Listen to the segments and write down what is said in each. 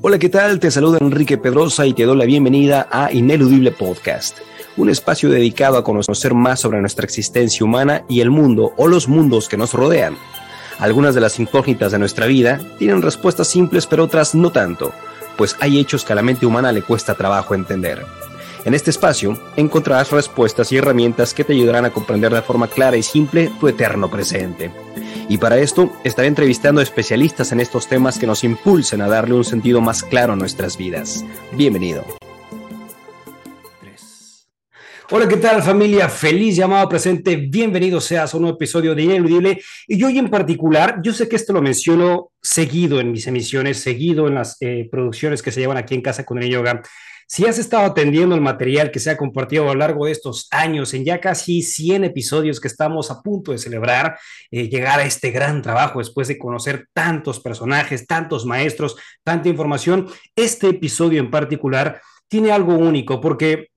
Hola, ¿qué tal? Te saluda Enrique Pedrosa y te doy la bienvenida a Ineludible Podcast, un espacio dedicado a conocer más sobre nuestra existencia humana y el mundo o los mundos que nos rodean. Algunas de las incógnitas de nuestra vida tienen respuestas simples, pero otras no tanto, pues hay hechos que a la mente humana le cuesta trabajo entender. En este espacio encontrarás respuestas y herramientas que te ayudarán a comprender de forma clara y simple tu eterno presente. Y para esto estaré entrevistando especialistas en estos temas que nos impulsen a darle un sentido más claro a nuestras vidas. Bienvenido. Hola, ¿qué tal familia? Feliz llamado presente. Bienvenido seas a un nuevo episodio de Ineludible. Y hoy en particular, yo sé que esto lo menciono seguido en mis emisiones, seguido en las eh, producciones que se llevan aquí en Casa con el Yoga. Si has estado atendiendo el material que se ha compartido a lo largo de estos años, en ya casi 100 episodios que estamos a punto de celebrar, eh, llegar a este gran trabajo después de conocer tantos personajes, tantos maestros, tanta información, este episodio en particular tiene algo único porque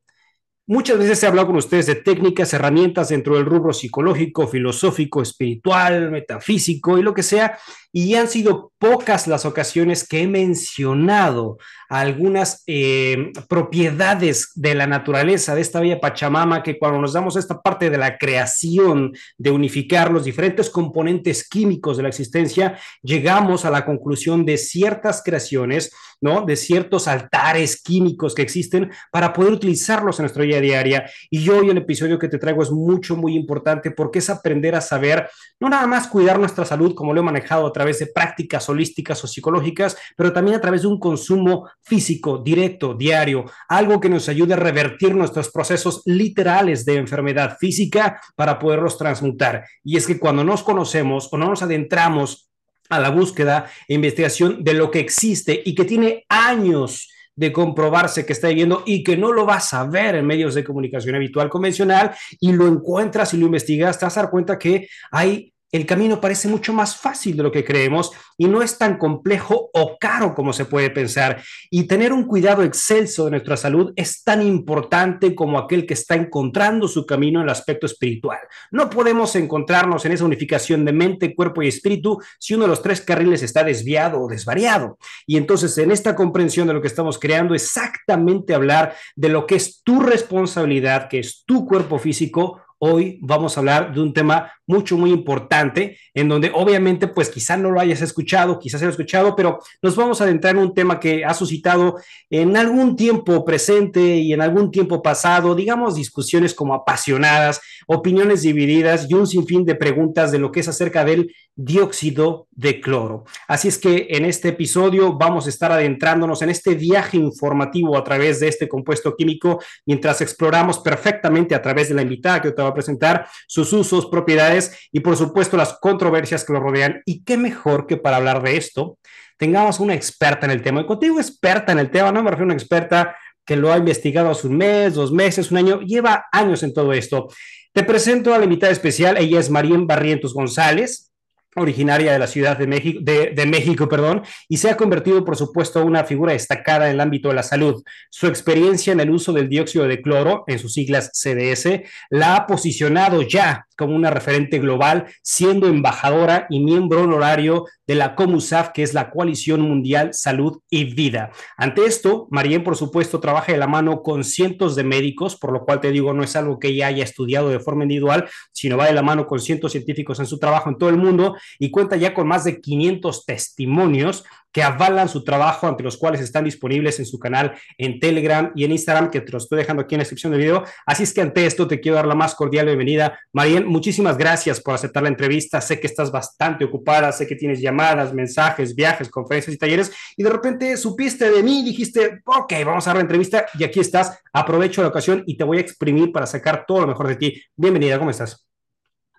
Muchas veces he hablado con ustedes de técnicas, herramientas dentro del rubro psicológico, filosófico, espiritual, metafísico y lo que sea, y han sido pocas las ocasiones que he mencionado algunas eh, propiedades de la naturaleza de esta bella Pachamama que cuando nos damos esta parte de la creación, de unificar los diferentes componentes químicos de la existencia, llegamos a la conclusión de ciertas creaciones, ¿no? De ciertos altares químicos que existen para poder utilizarlos en nuestra vida diaria. Y hoy el episodio que te traigo es mucho, muy importante porque es aprender a saber, no nada más cuidar nuestra salud como lo he manejado a través de prácticas holísticas o psicológicas, pero también a través de un consumo físico, directo, diario, algo que nos ayude a revertir nuestros procesos literales de enfermedad física para poderlos transmutar. Y es que cuando nos conocemos o no nos adentramos a la búsqueda e investigación de lo que existe y que tiene años de comprobarse que está viviendo y que no lo vas a ver en medios de comunicación habitual convencional y lo encuentras y lo investigas, te vas a dar cuenta que hay el camino parece mucho más fácil de lo que creemos y no es tan complejo o caro como se puede pensar. Y tener un cuidado excelso de nuestra salud es tan importante como aquel que está encontrando su camino en el aspecto espiritual. No podemos encontrarnos en esa unificación de mente, cuerpo y espíritu si uno de los tres carriles está desviado o desvariado. Y entonces en esta comprensión de lo que estamos creando, exactamente hablar de lo que es tu responsabilidad, que es tu cuerpo físico, hoy vamos a hablar de un tema mucho, muy importante, en donde obviamente, pues quizá no lo hayas escuchado, quizás hayas escuchado, pero nos vamos a adentrar en un tema que ha suscitado en algún tiempo presente y en algún tiempo pasado, digamos, discusiones como apasionadas, opiniones divididas y un sinfín de preguntas de lo que es acerca del dióxido de cloro. Así es que en este episodio vamos a estar adentrándonos en este viaje informativo a través de este compuesto químico, mientras exploramos perfectamente a través de la invitada que te va a presentar sus usos, propiedades y por supuesto las controversias que lo rodean. Y qué mejor que para hablar de esto tengamos una experta en el tema. Y contigo experta en el tema, no me refiero a una experta que lo ha investigado hace un mes, dos meses, un año, lleva años en todo esto. Te presento a la invitada especial, ella es Marín Barrientos González, originaria de la Ciudad de México, de, de, México, perdón, y se ha convertido, por supuesto, una figura destacada en el ámbito de la salud. Su experiencia en el uso del dióxido de cloro, en sus siglas CDS, la ha posicionado ya como una referente global, siendo embajadora y miembro honorario de la COMUSAF, que es la Coalición Mundial Salud y Vida. Ante esto, Marien, por supuesto, trabaja de la mano con cientos de médicos, por lo cual te digo, no es algo que ella haya estudiado de forma individual, sino va de la mano con cientos científicos en su trabajo en todo el mundo y cuenta ya con más de 500 testimonios que avalan su trabajo, ante los cuales están disponibles en su canal en Telegram y en Instagram, que te lo estoy dejando aquí en la descripción del video. Así es que ante esto te quiero dar la más cordial bienvenida. Marien, muchísimas gracias por aceptar la entrevista. Sé que estás bastante ocupada, sé que tienes llamadas, mensajes, viajes, conferencias y talleres, y de repente supiste de mí, dijiste, ok, vamos a dar la entrevista y aquí estás. Aprovecho la ocasión y te voy a exprimir para sacar todo lo mejor de ti. Bienvenida, ¿cómo estás?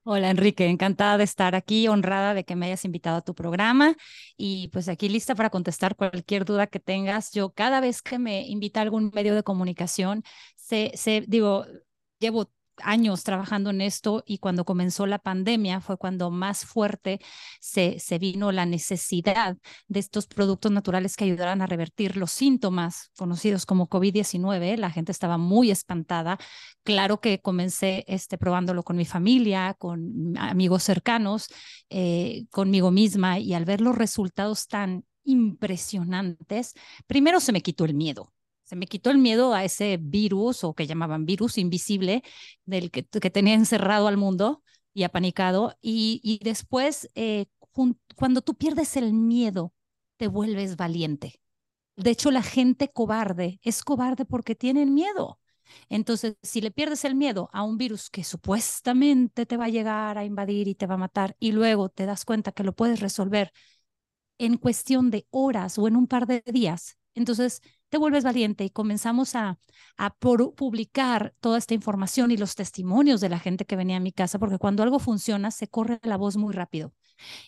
Hola Enrique, encantada de estar aquí, honrada de que me hayas invitado a tu programa y pues aquí lista para contestar cualquier duda que tengas. Yo cada vez que me invita a algún medio de comunicación, se, digo, llevo años trabajando en esto y cuando comenzó la pandemia fue cuando más fuerte se, vino la necesidad de estos productos naturales que ayudaran a revertir los síntomas conocidos como COVID-19. La gente estaba muy espantada. Claro que comencé este, probándolo con mi familia, con amigos cercanos, eh, conmigo misma y al ver los resultados tan impresionantes, primero se me quitó el miedo se me quitó el miedo a ese virus o que llamaban virus invisible del que, que tenía encerrado al mundo y apanicado. Y, y después, eh, cuando tú pierdes el miedo, te vuelves valiente. De hecho, la gente cobarde es cobarde porque tienen miedo. Entonces, si le pierdes el miedo a un virus que supuestamente te va a llegar a invadir y te va a matar y luego te das cuenta que lo puedes resolver en cuestión de horas o en un par de días, entonces te vuelves valiente y comenzamos a, publicar toda esta información y los testimonios de la gente que venía a mi casa, porque cuando algo funciona, se corre la voz muy rápido.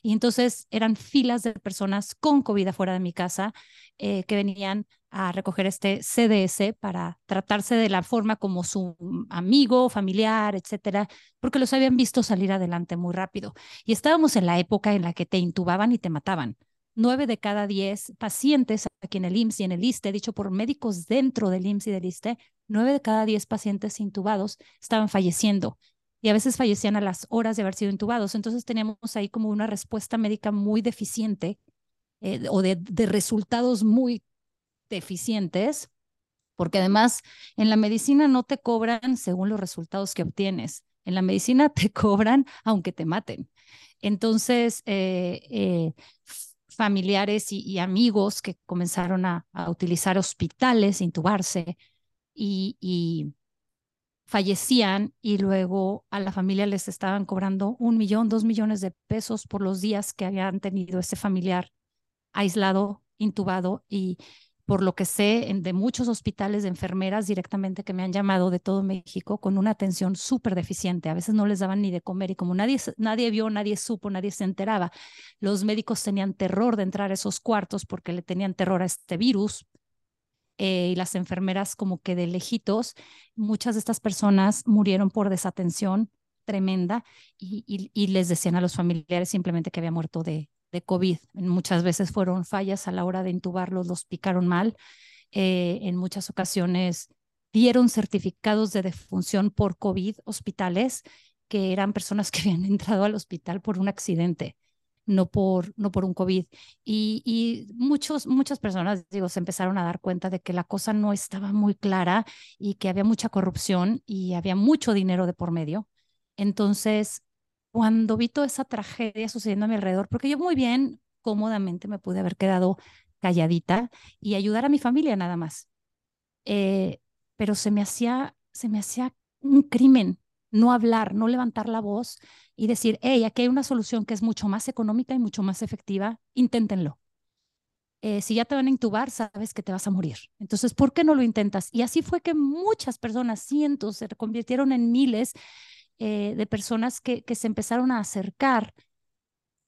Y entonces eran filas de personas con COVID afuera de mi casa eh, que venían a recoger este CDS para tratarse de la forma como su amigo, familiar, etcétera, porque los habían visto salir adelante muy rápido. Y estábamos en la época en la que te intubaban y te mataban nueve de cada diez pacientes aquí en el IMSS y en el ISTE, dicho por médicos dentro del IMSS y del ISTE, nueve de cada diez pacientes intubados estaban falleciendo y a veces fallecían a las horas de haber sido intubados. Entonces teníamos ahí como una respuesta médica muy deficiente eh, o de, de resultados muy deficientes, porque además en la medicina no te cobran según los resultados que obtienes. En la medicina te cobran aunque te maten. Entonces, eh, eh, familiares y, amigos que comenzaron a, utilizar hospitales, intubarse y, y, fallecían y luego a la familia les estaban cobrando un millón, dos millones de pesos por los días que habían tenido ese familiar aislado, intubado y, por lo que sé de muchos hospitales de enfermeras directamente que me han llamado de todo México con una atención súper deficiente. A veces no les daban ni de comer y como nadie, nadie vio, nadie supo, nadie se enteraba, los médicos tenían terror de entrar a esos cuartos porque le tenían terror a este virus. Eh, y las enfermeras como que de lejitos, muchas de estas personas murieron por desatención tremenda y, y les decían a los familiares simplemente que había muerto de, de COVID. Muchas veces fueron fallas a la hora de intubarlos, los picaron mal. Eh, en muchas ocasiones dieron certificados de defunción por COVID hospitales que eran personas que habían entrado al hospital por un accidente, no por, no por un COVID. Y, y muchos, muchas personas, digo, se empezaron a dar cuenta de que la cosa no estaba muy clara y que había mucha corrupción y había mucho dinero de por medio. Entonces, cuando vi toda esa tragedia sucediendo a mi alrededor, porque yo muy bien, cómodamente me pude haber quedado calladita y ayudar a mi familia nada más. Eh, pero se me hacía, se me hacía un crimen no hablar, no levantar la voz y decir, hey, aquí hay una solución que es mucho más económica y mucho más efectiva, inténtenlo. Eh, si ya te van a intubar, sabes que te vas a morir. Entonces, ¿por qué no lo intentas? Y así fue que muchas personas, cientos, se convirtieron en miles eh, de personas que, que se empezaron a acercar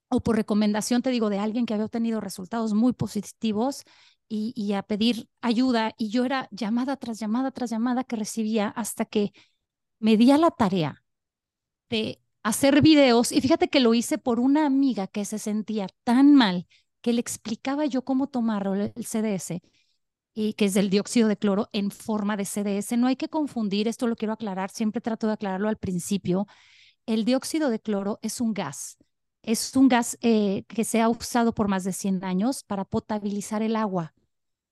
o por recomendación, te digo, de alguien que había obtenido resultados muy positivos y, y, a pedir ayuda. Y yo era llamada tras llamada tras llamada que recibía hasta que me di a la tarea de hacer videos. Y fíjate que lo hice por una amiga que se sentía tan mal que le explicaba yo cómo tomarlo el CDS y que es el dióxido de cloro en forma de CDS. No hay que confundir, esto lo quiero aclarar, siempre trato de aclararlo al principio. El dióxido de cloro es un gas, es un gas eh, que se ha usado por más de 100 años para potabilizar el agua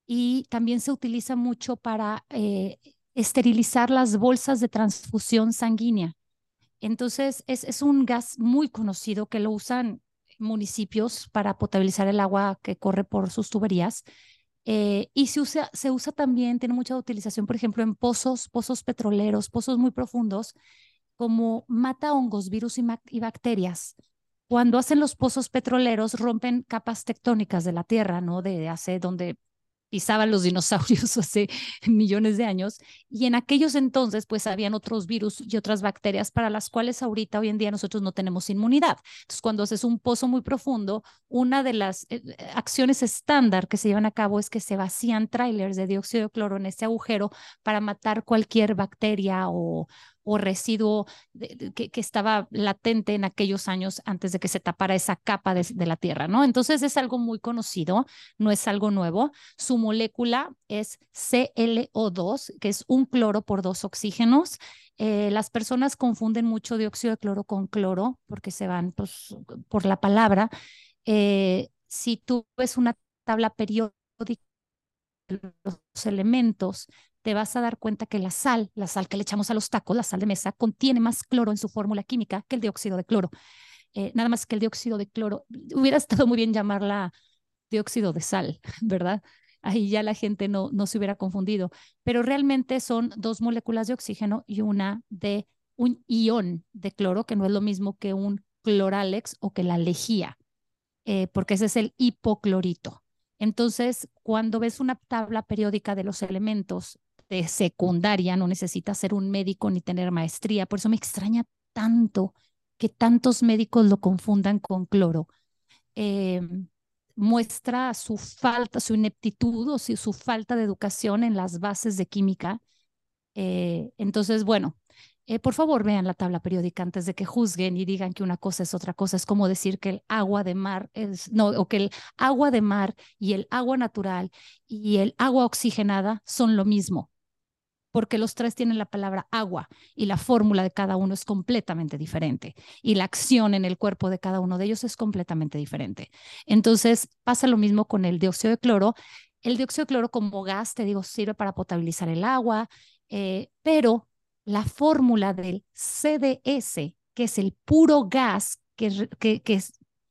y también se utiliza mucho para eh, esterilizar las bolsas de transfusión sanguínea. Entonces, es, es un gas muy conocido que lo usan municipios para potabilizar el agua que corre por sus tuberías eh, y se usa, se usa también, tiene mucha utilización, por ejemplo, en pozos, pozos petroleros, pozos muy profundos, como mata hongos, virus y, y bacterias. Cuando hacen los pozos petroleros, rompen capas tectónicas de la tierra, ¿no? De hace donde pisaban los dinosaurios hace millones de años y en aquellos entonces pues habían otros virus y otras bacterias para las cuales ahorita hoy en día nosotros no tenemos inmunidad. Entonces cuando haces un pozo muy profundo, una de las eh, acciones estándar que se llevan a cabo es que se vacían trailers de dióxido de cloro en ese agujero para matar cualquier bacteria o, o residuo que, estaba latente en aquellos años antes de que se tapara esa capa de, la Tierra, ¿no? Entonces es algo muy conocido, no es algo nuevo. Su molécula es ClO2, que es un cloro por dos oxígenos. Eh, las personas confunden mucho dióxido de cloro con cloro porque se van pues, por la palabra. Eh, si tú ves una tabla periódica de los elementos, te vas a dar cuenta que la sal, la sal que le echamos a los tacos, la sal de mesa, contiene más cloro en su fórmula química que el dióxido de cloro. Eh, nada más que el dióxido de cloro, hubiera estado muy bien llamarla dióxido de sal, ¿verdad? Ahí ya la gente no, no se hubiera confundido, pero realmente son dos moléculas de oxígeno y una de un ion de cloro, que no es lo mismo que un cloralex o que la lejía, eh, porque ese es el hipoclorito. Entonces, cuando ves una tabla periódica de los elementos de secundaria, no necesitas ser un médico ni tener maestría. Por eso me extraña tanto que tantos médicos lo confundan con cloro. Eh, muestra su falta, su ineptitud o su falta de educación en las bases de química. Eh, entonces, bueno, eh, por favor vean la tabla periódica antes de que juzguen y digan que una cosa es otra cosa. Es como decir que el agua de mar es, no, o que el agua de mar y el agua natural y el agua oxigenada son lo mismo porque los tres tienen la palabra agua y la fórmula de cada uno es completamente diferente y la acción en el cuerpo de cada uno de ellos es completamente diferente. Entonces pasa lo mismo con el dióxido de cloro. El dióxido de cloro como gas, te digo, sirve para potabilizar el agua, eh, pero la fórmula del CDS, que es el puro gas que, que, que,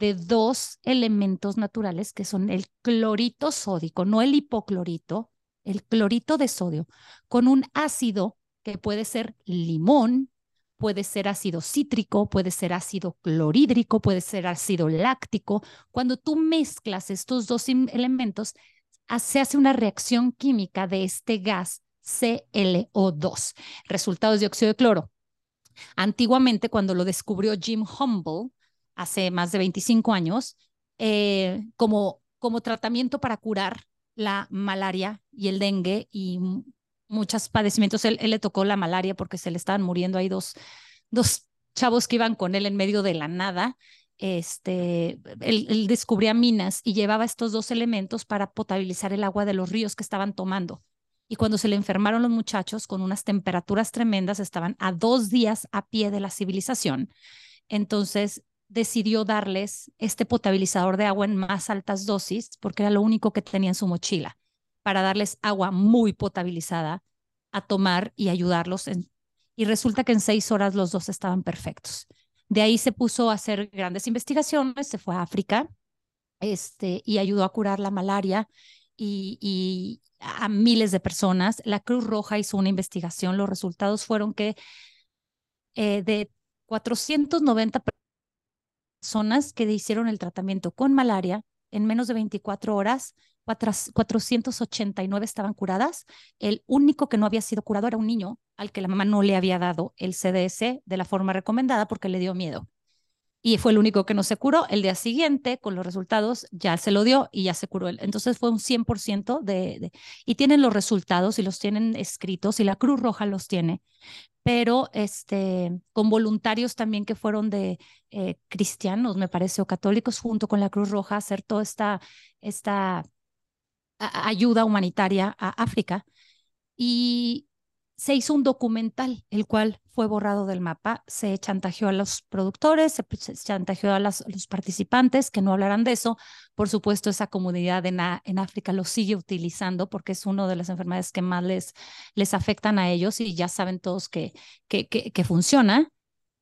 de dos elementos naturales que son el clorito sódico, no el hipoclorito, el clorito de sodio, con un ácido que puede ser limón, puede ser ácido cítrico, puede ser ácido clorhídrico, puede ser ácido láctico. Cuando tú mezclas estos dos elementos, se hace una reacción química de este gas ClO2. Resultado es dióxido de cloro. Antiguamente, cuando lo descubrió Jim Humble, hace más de 25 años, eh, como, como tratamiento para curar la malaria y el dengue y muchos padecimientos. Él, le tocó la malaria porque se le estaban muriendo ahí dos, dos chavos que iban con él en medio de la nada. Este, él, él descubría minas y llevaba estos dos elementos para potabilizar el agua de los ríos que estaban tomando. Y cuando se le enfermaron los muchachos con unas temperaturas tremendas, estaban a dos días a pie de la civilización. Entonces decidió darles este potabilizador de agua en más altas dosis, porque era lo único que tenía en su mochila, para darles agua muy potabilizada a tomar y ayudarlos. y resulta que en seis horas los dos estaban perfectos. De ahí se puso a hacer grandes investigaciones, se fue a África este, y ayudó a curar la malaria y, a miles de personas. La Cruz Roja hizo una investigación. Los resultados fueron que eh, de 490 personas que hicieron el tratamiento con malaria en menos de 24 horas, 489 estaban curadas. El único que no había sido curado era un niño al que la mamá no le había dado el CDS de la forma recomendada porque le dio miedo. y fue el único que no se curó. El día siguiente, con los resultados, ya se lo dio y ya se curó. Entonces fue un 100% de, de, y tienen los resultados y los tienen escritos y la Cruz Roja los tiene, pero este, con voluntarios también que fueron de eh, cristianos, me parece, o católicos, junto con la Cruz Roja, hacer toda esta, esta ayuda humanitaria a África. Y se hizo un documental, el cual fue borrado del mapa. Se chantajeó a los productores, se, chantajeó a los participantes que no hablarán de eso. Por supuesto, esa comunidad en, en, África lo sigue utilizando porque es una de las enfermedades que más les, les afectan a ellos y ya saben todos que, que, funciona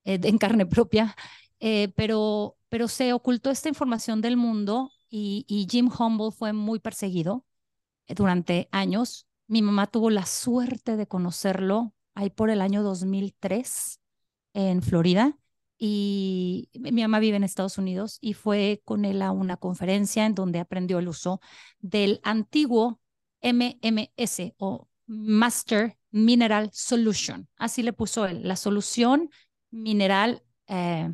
eh, en carne propia. Eh, pero, pero se ocultó esta información del mundo y, y Jim Humble fue muy perseguido eh, durante años mi mamá tuvo la suerte de conocerlo ahí por el año 2003 en Florida y mi mamá vive en Estados Unidos y fue con él a una conferencia en donde aprendió el uso del antiguo MMS o Master Mineral Solution. Así le puso él, la solución mineral eh,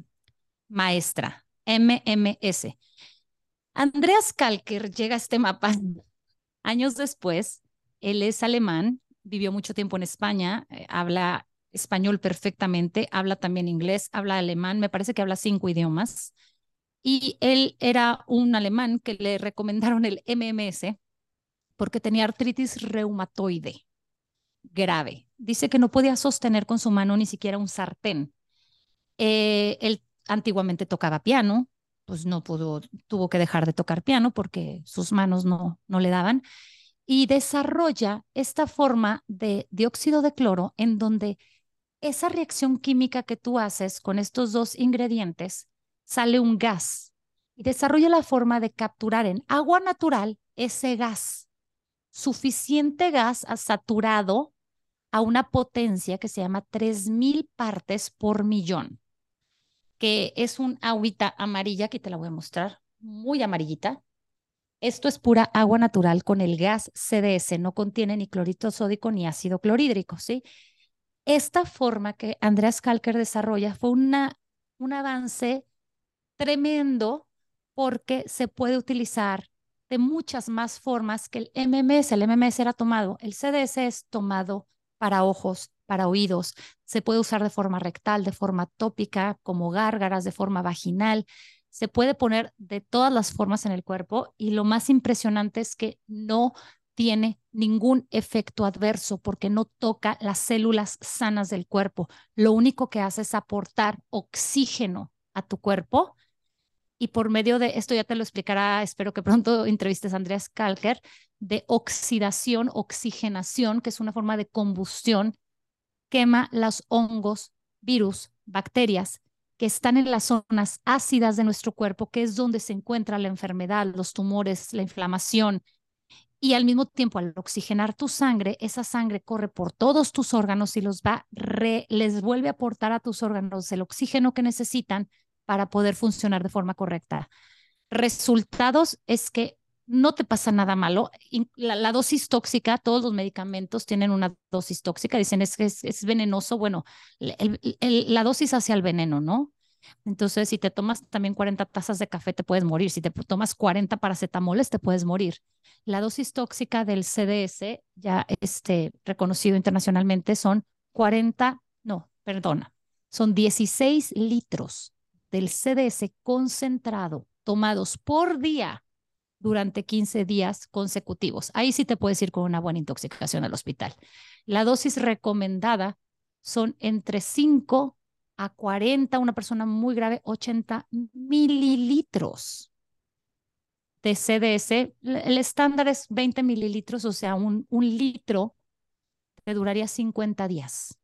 maestra, MMS. Andreas Kalker llega a este mapa años después él es alemán, vivió mucho tiempo en España, eh, habla español perfectamente, habla también inglés, habla alemán, me parece que habla cinco idiomas. Y él era un alemán que le recomendaron el MMS porque tenía artritis reumatoide grave. Dice que no podía sostener con su mano ni siquiera un sartén. Eh, él antiguamente tocaba piano, pues no pudo, tuvo que dejar de tocar piano porque sus manos no, no le daban y desarrolla esta forma de dióxido de cloro en donde esa reacción química que tú haces con estos dos ingredientes sale un gas y desarrolla la forma de capturar en agua natural ese gas, suficiente gas saturado a una potencia que se llama 3000 partes por millón, que es un agüita amarilla, que te la voy a mostrar, muy amarillita, esto es pura agua natural con el gas CDS, no contiene ni clorito sódico ni ácido clorhídrico, ¿sí? Esta forma que Andreas Kalker desarrolla fue una, un avance tremendo porque se puede utilizar de muchas más formas que el MMS. El MMS era tomado, el CDS es tomado para ojos, para oídos. Se puede usar de forma rectal, de forma tópica, como gárgaras, de forma vaginal se puede poner de todas las formas en el cuerpo y lo más impresionante es que no tiene ningún efecto adverso porque no toca las células sanas del cuerpo. Lo único que hace es aportar oxígeno a tu cuerpo y por medio de esto ya te lo explicará, espero que pronto entrevistes a Andreas Kalker, de oxidación, oxigenación, que es una forma de combustión, quema los hongos, virus, bacterias que están en las zonas ácidas de nuestro cuerpo, que es donde se encuentra la enfermedad, los tumores, la inflamación. Y al mismo tiempo, al oxigenar tu sangre, esa sangre corre por todos tus órganos y los va, les vuelve a aportar a tus órganos el oxígeno que necesitan para poder funcionar de forma correcta. Resultados es que no te pasa nada malo. La, dosis tóxica, todos los medicamentos tienen una dosis tóxica, dicen es que es, venenoso. Bueno, la dosis hacia el veneno, ¿no? Entonces, si te tomas también 40 tazas de café, te puedes morir. Si te tomas 40 paracetamoles, te puedes morir. La dosis tóxica del CDS, ya este, reconocido internacionalmente, son 40, no, perdona, son 16 litros del CDS concentrado tomados por día durante 15 días consecutivos. Ahí sí te puedes ir con una buena intoxicación al hospital. La dosis recomendada son entre 5 a 40, una persona muy grave, 80 mililitros de CDS. El estándar es 20 mililitros, o sea, un, un litro te duraría 50 días.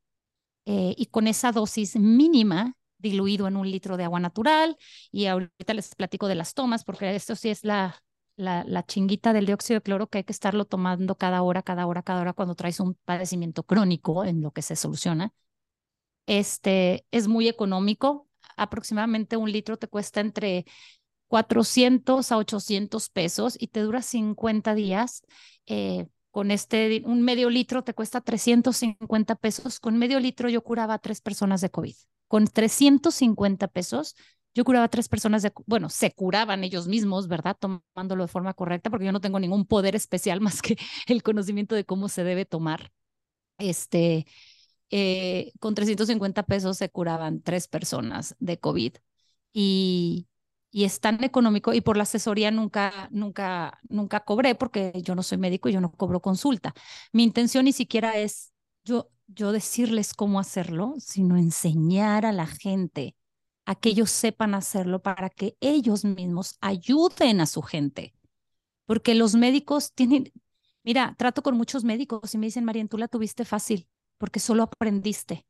Eh, y con esa dosis mínima diluido en un litro de agua natural. Y ahorita les platico de las tomas, porque esto sí es la, la, chinguita del dióxido de cloro que hay que estarlo tomando cada hora, cada hora, cada hora cuando traes un padecimiento crónico en lo que se soluciona. Este es muy económico, aproximadamente un litro te cuesta entre 400 a 800 pesos y te dura 50 días. Eh, con este, un medio litro te cuesta 350 pesos. Con medio litro yo curaba a tres personas de COVID. Con 350 pesos Yo curaba a tres personas, de, bueno, se curaban ellos mismos, ¿verdad? Tomándolo de forma correcta, porque yo no tengo ningún poder especial más que el conocimiento de cómo se debe tomar. Este, eh, con 350 pesos se curaban tres personas de COVID. Y, y es tan económico y por la asesoría nunca, nunca, nunca cobré porque yo no soy médico y yo no cobro consulta. Mi intención ni siquiera es yo, yo decirles cómo hacerlo, sino enseñar a la gente a que ellos sepan hacerlo para que ellos mismos ayuden a su gente. Porque los médicos tienen, mira, trato con muchos médicos y me dicen, María, tú la tuviste fácil porque solo aprendiste.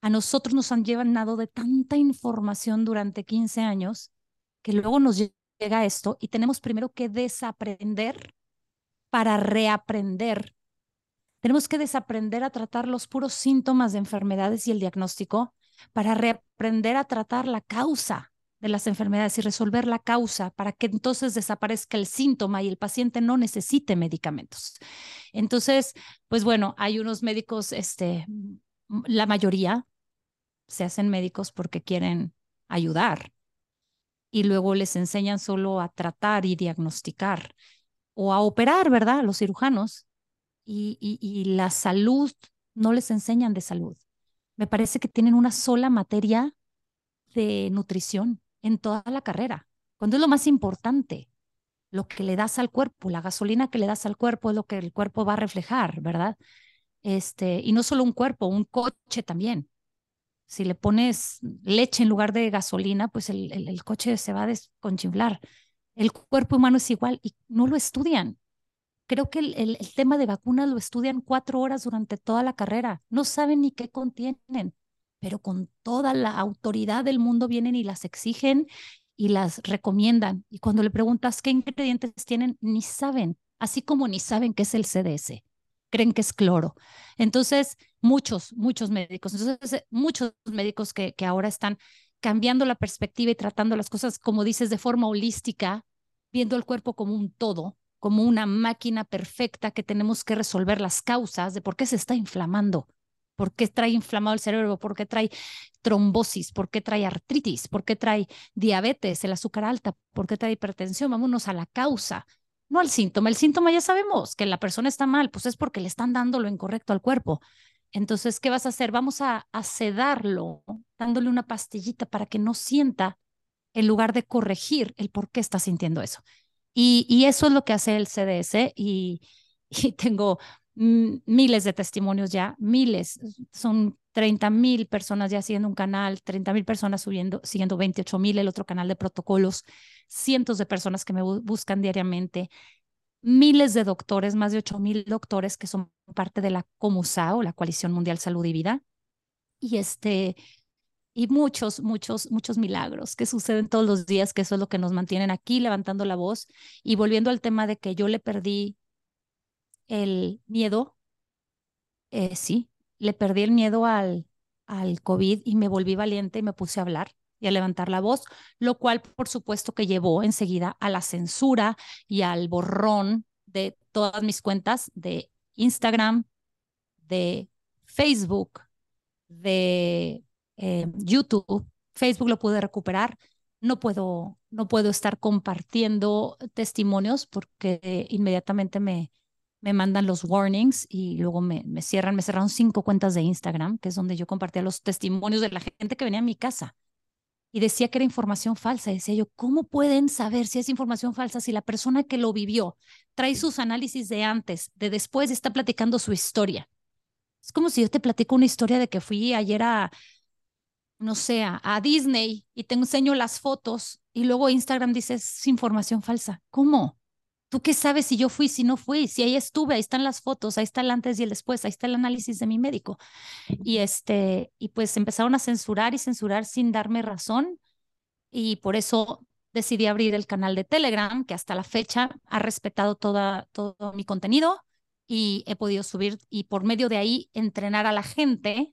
A nosotros nos han llevado de tanta información durante 15 años que luego nos llega esto y tenemos primero que desaprender para reaprender. Tenemos que desaprender a tratar los puros síntomas de enfermedades y el diagnóstico para reaprender a tratar la causa de las enfermedades y resolver la causa para que entonces desaparezca el síntoma y el paciente no necesite medicamentos. Entonces, pues bueno, hay unos médicos, este, la mayoría se hacen médicos porque quieren ayudar y luego les enseñan solo a tratar y diagnosticar o a operar, ¿verdad? Los cirujanos y, y, y la salud no les enseñan de salud me parece que tienen una sola materia de nutrición en toda la carrera, cuando es lo más importante, lo que le das al cuerpo, la gasolina que le das al cuerpo es lo que el cuerpo va a reflejar, ¿verdad? Este, y no solo un cuerpo, un coche también. Si le pones leche en lugar de gasolina, pues el, el, coche se va a desconchinflar. El cuerpo humano es igual y no lo estudian. Creo que el, tema de vacunas lo estudian cuatro horas durante toda la carrera. No saben ni qué contienen, pero con toda la autoridad del mundo vienen y las exigen y las recomiendan. Y cuando le preguntas qué ingredientes tienen, ni saben, así como ni saben qué es el CDS. Creen que es cloro. Entonces, muchos, muchos médicos, entonces, eh, muchos médicos que, que ahora están cambiando la perspectiva y tratando las cosas, como dices, de forma holística, viendo el cuerpo como un todo, como una máquina perfecta que tenemos que resolver las causas de por qué se está inflamando, por qué trae inflamado el cerebro, por qué trae trombosis, por qué trae artritis, por qué trae diabetes, el azúcar alta, por qué trae hipertensión. Vámonos a la causa, no al síntoma. El síntoma ya sabemos que la persona está mal, pues es porque le están dando lo incorrecto al cuerpo. Entonces, ¿qué vas a hacer? Vamos a, a sedarlo, dándole una pastillita para que no sienta en lugar de corregir el por qué está sintiendo eso. Y, eso es lo que hace el CDS y, tengo miles de testimonios ya, miles, son 30 mil personas ya siguiendo un canal, 30 mil personas subiendo, siguiendo 28 mil, el otro canal de protocolos, cientos de personas que me buscan diariamente, miles de doctores, más de 8 mil doctores que son parte de la COMUSA o la Coalición Mundial Salud y Vida. Y este, y muchos, muchos, muchos milagros que suceden todos los días, que eso es lo que nos mantienen aquí levantando la voz. Y volviendo al tema de que yo le perdí el miedo, eh, sí, le perdí el miedo al, al COVID y me volví valiente y me puse a hablar y a levantar la voz, lo cual por supuesto que llevó enseguida a la censura y al borrón de todas mis cuentas de Instagram, de Facebook, de eh, YouTube, Facebook lo pude recuperar. No puedo, no puedo estar compartiendo testimonios porque inmediatamente me, me mandan los warnings y luego me, me cierran, me cerraron cinco cuentas de Instagram, que es donde yo compartía los testimonios de la gente que venía a mi casa y decía que era información falsa. Y decía yo, ¿cómo pueden saber si es información falsa si la persona que lo vivió trae sus análisis de antes, de después, y está platicando su historia? Es como si yo te platico una historia de que fui ayer a, no sé, a Disney y te enseño las fotos y luego Instagram dice es información falsa. ¿Cómo? ¿Tú qué sabes si yo fui, si no fui? Si ahí estuve, ahí están las fotos, ahí está el antes y el después, ahí está el análisis de mi médico. Y este, y pues empezaron a censurar y censurar sin darme razón. Y por eso decidí abrir el canal de Telegram, que hasta la fecha ha respetado toda, todo mi contenido y he podido subir y por medio de ahí entrenar a la gente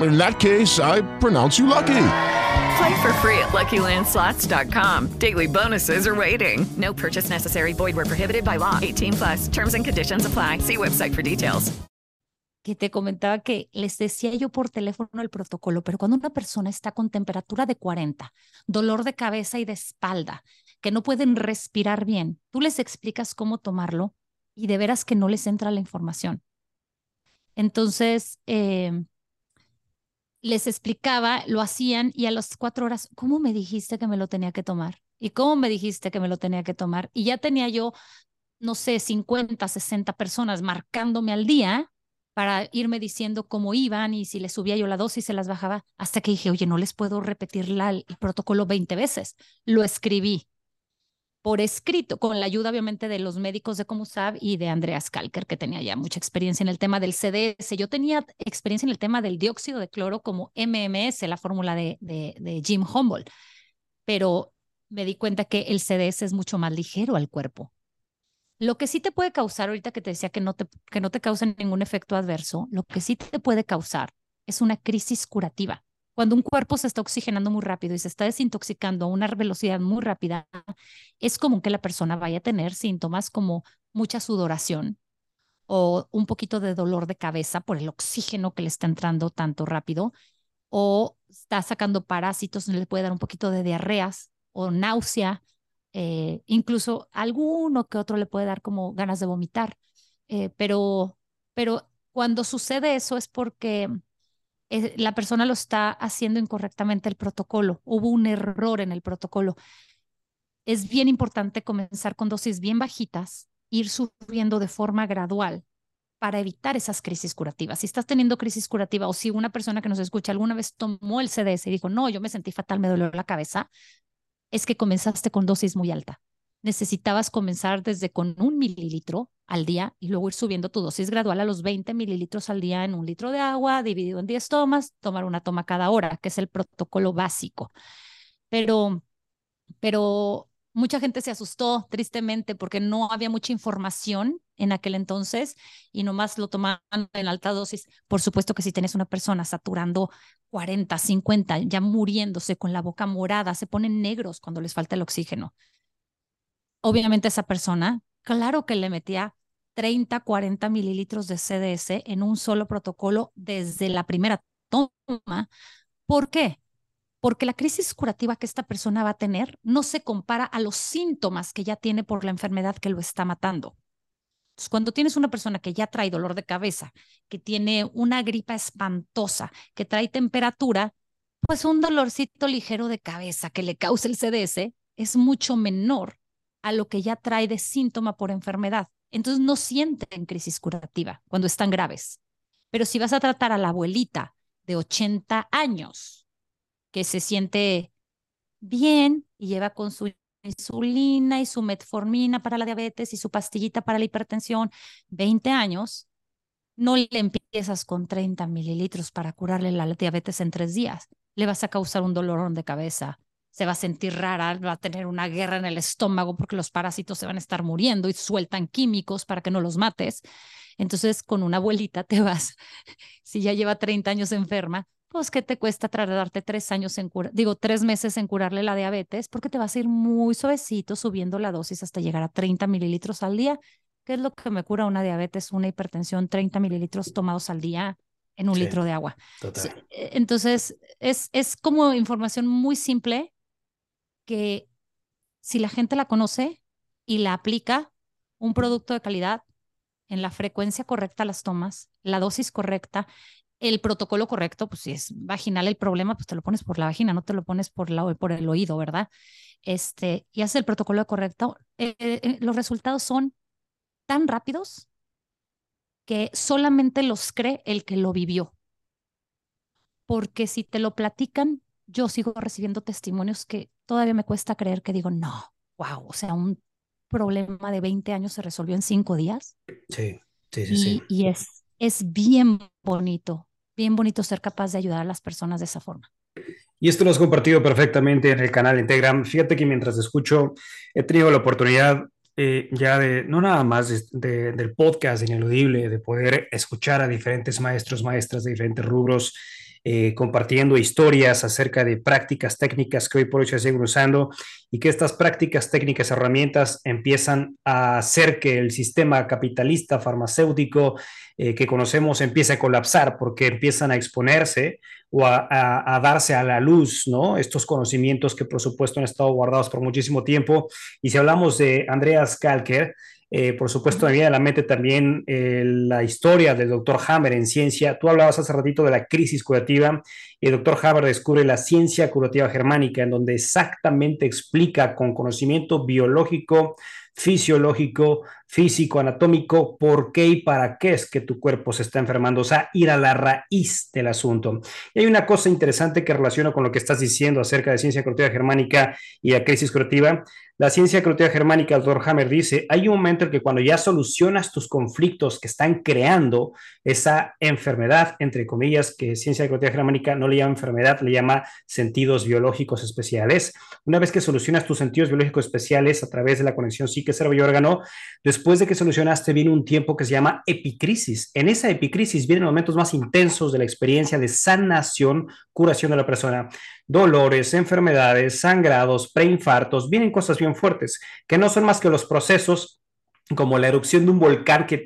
In that case, I pronounce you lucky. Play for free at LuckyLandSlots.com. Daily bonuses are waiting. No purchase necessary. Void where prohibited by law. 18 plus. Terms and conditions apply. See website for details. que te comentaba que les decía yo por teléfono el protocolo, pero cuando una persona está con temperatura de 40, dolor de cabeza y de espalda, que no pueden respirar bien, tú les explicas cómo tomarlo y de veras que no les entra la información. Entonces, eh, les explicaba, lo hacían y a las cuatro horas, ¿cómo me dijiste que me lo tenía que tomar? ¿Y cómo me dijiste que me lo tenía que tomar? Y ya tenía yo, no sé, 50, 60 personas marcándome al día para irme diciendo cómo iban y si les subía yo la dosis, se las bajaba, hasta que dije, oye, no les puedo repetir el protocolo 20 veces. Lo escribí por escrito, con la ayuda obviamente de los médicos de Comusab y de Andreas Kalker, que tenía ya mucha experiencia en el tema del CDS. Yo tenía experiencia en el tema del dióxido de cloro como MMS, la fórmula de, de, Jim Humboldt, pero me di cuenta que el CDS es mucho más ligero al cuerpo. Lo que sí te puede causar, ahorita que te decía que no te, que no te causa ningún efecto adverso, lo que sí te puede causar es una crisis curativa. Cuando un cuerpo se está oxigenando muy rápido y se está desintoxicando a una velocidad muy rápida, es común que la persona vaya a tener síntomas como mucha sudoración o un poquito de dolor de cabeza por el oxígeno que le está entrando tanto rápido, o está sacando parásitos, le puede dar un poquito de diarreas o náusea, eh, incluso alguno que otro le puede dar como ganas de vomitar. Eh, pero, pero cuando sucede eso es porque eh, la persona lo está haciendo incorrectamente el protocolo. Hubo un error en el protocolo. Es bien importante comenzar con dosis bien bajitas, ir subiendo de forma gradual para evitar esas crisis curativas. Si estás teniendo crisis curativa o si una persona que nos escucha alguna vez tomó el CDS y dijo, no, yo me sentí fatal, me dolió la cabeza, es que comenzaste con dosis muy alta. Necesitabas comenzar desde con un mililitro al día y luego ir subiendo tu dosis gradual a los 20 mililitros al día en un litro de agua, dividido en 10 tomas, tomar una toma cada hora, que es el protocolo básico. Pero, pero mucha gente se asustó tristemente porque no había mucha información en aquel entonces y nomás lo tomaban en alta dosis. Por supuesto que si tienes una persona saturando 40, 50, ya muriéndose con la boca morada, se ponen negros cuando les falta el oxígeno. Obviamente esa persona, claro que le metía 30, 40 mililitros de CDS en un solo protocolo desde la primera toma. ¿Por qué? Porque la crisis curativa que esta persona va a tener no se compara a los síntomas que ya tiene por la enfermedad que lo está matando. Entonces, cuando tienes una persona que ya trae dolor de cabeza, que tiene una gripa espantosa, que trae temperatura, pues un dolorcito ligero de cabeza que le cause el CDS es mucho menor a lo que ya trae de síntoma por enfermedad. Entonces no sienten crisis curativa cuando están graves. Pero si vas a tratar a la abuelita de 80 años, que se siente bien y lleva con su insulina y su metformina para la diabetes y su pastillita para la hipertensión, 20 años, no le empiezas con 30 mililitros para curarle la diabetes en tres días. Le vas a causar un dolorón de cabeza, se va a sentir rara, va a tener una guerra en el estómago porque los parásitos se van a estar muriendo y sueltan químicos para que no los mates. Entonces, con una abuelita te vas, si ya lleva 30 años enferma, pues ¿qué te cuesta tardarte tres años en curar, digo, tres meses en curarle la diabetes? Porque te vas a ir muy suavecito subiendo la dosis hasta llegar a 30 mililitros al día. ¿Qué es lo que me cura una diabetes, una hipertensión? 30 mililitros tomados al día en un Sí, litro de agua. total. Eh, Entonces, es, es como información muy simple que si la gente la conoce y la aplica, un producto de calidad en la frecuencia correcta las tomas, la dosis correcta el protocolo correcto, pues si es vaginal el problema, pues te lo pones por la vagina, no te lo pones por, la, por el oído, ¿verdad? Este, y haces el protocolo correcto, eh, eh, los resultados son tan rápidos que solamente los cree el que lo vivió. Porque si te lo platican, yo sigo recibiendo testimonios que todavía me cuesta creer que digo, no, wow, o sea, un problema de 20 años se resolvió en cinco días. Sí, sí, sí. Y, sí. y es, es bien bonito, bien bonito ser capaz de ayudar a las personas de esa forma. Y esto lo has compartido perfectamente en el canal en Telegram. Fíjate que mientras escucho, he tenido la oportunidad eh, ya de, no nada más de, de, del podcast ineludible, de poder escuchar a diferentes maestros, maestras de diferentes rubros, eh, compartiendo historias acerca de prácticas técnicas que hoy por hoy se siguen usando y que estas prácticas técnicas, herramientas empiezan a hacer que el sistema capitalista farmacéutico eh, que conocemos empiece a colapsar porque empiezan a exponerse o a, a, a, darse a la luz, ¿no? Estos conocimientos que por supuesto han estado guardados por muchísimo tiempo. Y si hablamos de Andreas Kalker, eh, por supuesto, me viene a la mente también eh, la historia del doctor Hammer en ciencia. Tú hablabas hace ratito de la crisis curativa y el doctor Hammer descubre la ciencia curativa germánica, en donde exactamente explica con conocimiento biológico, fisiológico, físico, anatómico, por qué y para qué es que tu cuerpo se está enfermando, o sea, ir a la raíz del asunto. Y hay una cosa interesante que relaciona con lo que estás diciendo acerca de ciencia curativa germánica y la crisis curativa. La ciencia curativa germánica, el doctor Hammer dice, hay un momento en que cuando ya solucionas tus conflictos que están creando esa enfermedad, entre comillas, que ciencia curativa germánica no le llama enfermedad, le llama sentidos biológicos especiales. Una vez que solucionas tus sentidos biológicos especiales a través de la conexión psique, cerebro y órgano, después de que solucionaste viene un tiempo que se llama epicrisis. En esa epicrisis vienen momentos más intensos de la experiencia de sanación, curación de la persona. Dolores, enfermedades, sangrados, preinfartos, vienen cosas bien fuertes, que no son más que los procesos como la erupción de un volcán que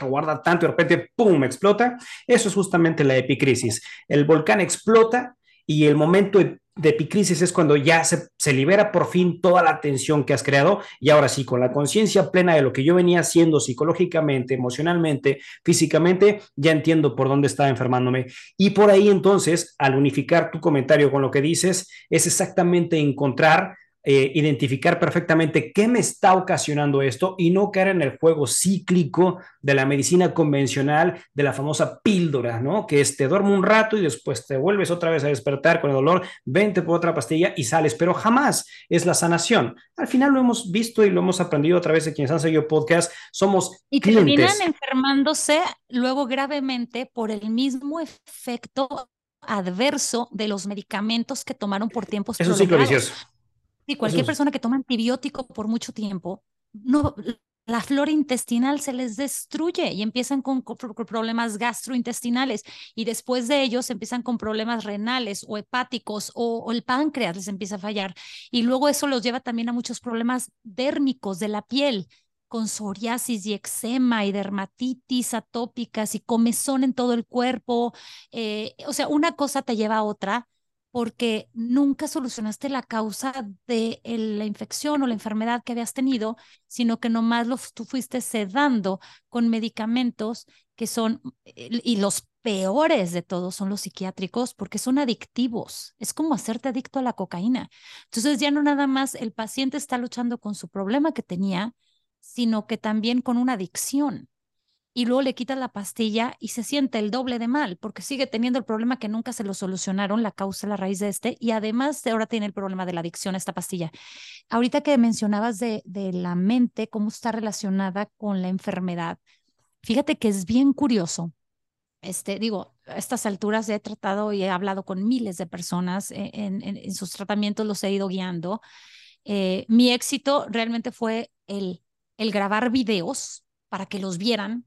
guarda tanto y de repente, ¡pum!, explota. Eso es justamente la epicrisis. El volcán explota y el momento de epicrisis es cuando ya se, se, libera por fin toda la tensión que has creado y ahora sí, con la conciencia plena de lo que yo venía haciendo psicológicamente, emocionalmente, físicamente, ya entiendo por dónde estaba enfermándome. Y por ahí entonces, al unificar tu comentario con lo que dices, es exactamente encontrar eh, identificar perfectamente qué me está ocasionando esto y no caer en el juego cíclico de la medicina convencional, de la famosa píldora, ¿no? Que es te duermo un rato y después te vuelves otra vez a despertar con el dolor, vente por otra pastilla y sales, pero jamás es la sanación. Al final lo hemos visto y lo hemos aprendido a través de quienes han seguido podcast, somos y clientes. terminan enfermándose luego gravemente por el mismo efecto adverso de los medicamentos que tomaron por tiempos Es un ciclo vicioso. Sí, cualquier es- persona que toma antibiótico por mucho tiempo, no, la flora intestinal se les destruye y empiezan con, co- pro- problemas gastrointestinales y después de ellos empiezan con problemas renales o hepáticos o, o el páncreas les empieza a fallar y luego eso los lleva también a muchos problemas dérmicos de la piel con psoriasis y eczema y dermatitis atópicas y comezón en todo el cuerpo. eh, o sea, una cosa te lleva a otra porque nunca solucionaste la causa de la infección o la enfermedad que habías tenido, sino que nomás lo, tú fuiste sedando con medicamentos que son, y los peores de todos son los psiquiátricos, porque son adictivos. Es como hacerte adicto a la cocaína. Entonces ya no nada más el paciente está luchando con su problema que tenía, sino que también con una adicción y luego le quitas la pastilla y se siente el doble de mal porque sigue teniendo el problema que nunca se lo solucionaron, la causa, la raíz de este, y además de ahora tiene el problema de la adicción a esta pastilla. Ahorita que mencionabas de, de la mente, cómo está relacionada con la enfermedad, fíjate que es bien curioso. Este, digo, a estas alturas he tratado y he hablado con miles de personas en, en- en- en sus tratamientos, los he ido guiando. Eh, mi éxito realmente fue el, el grabar videos para que los vieran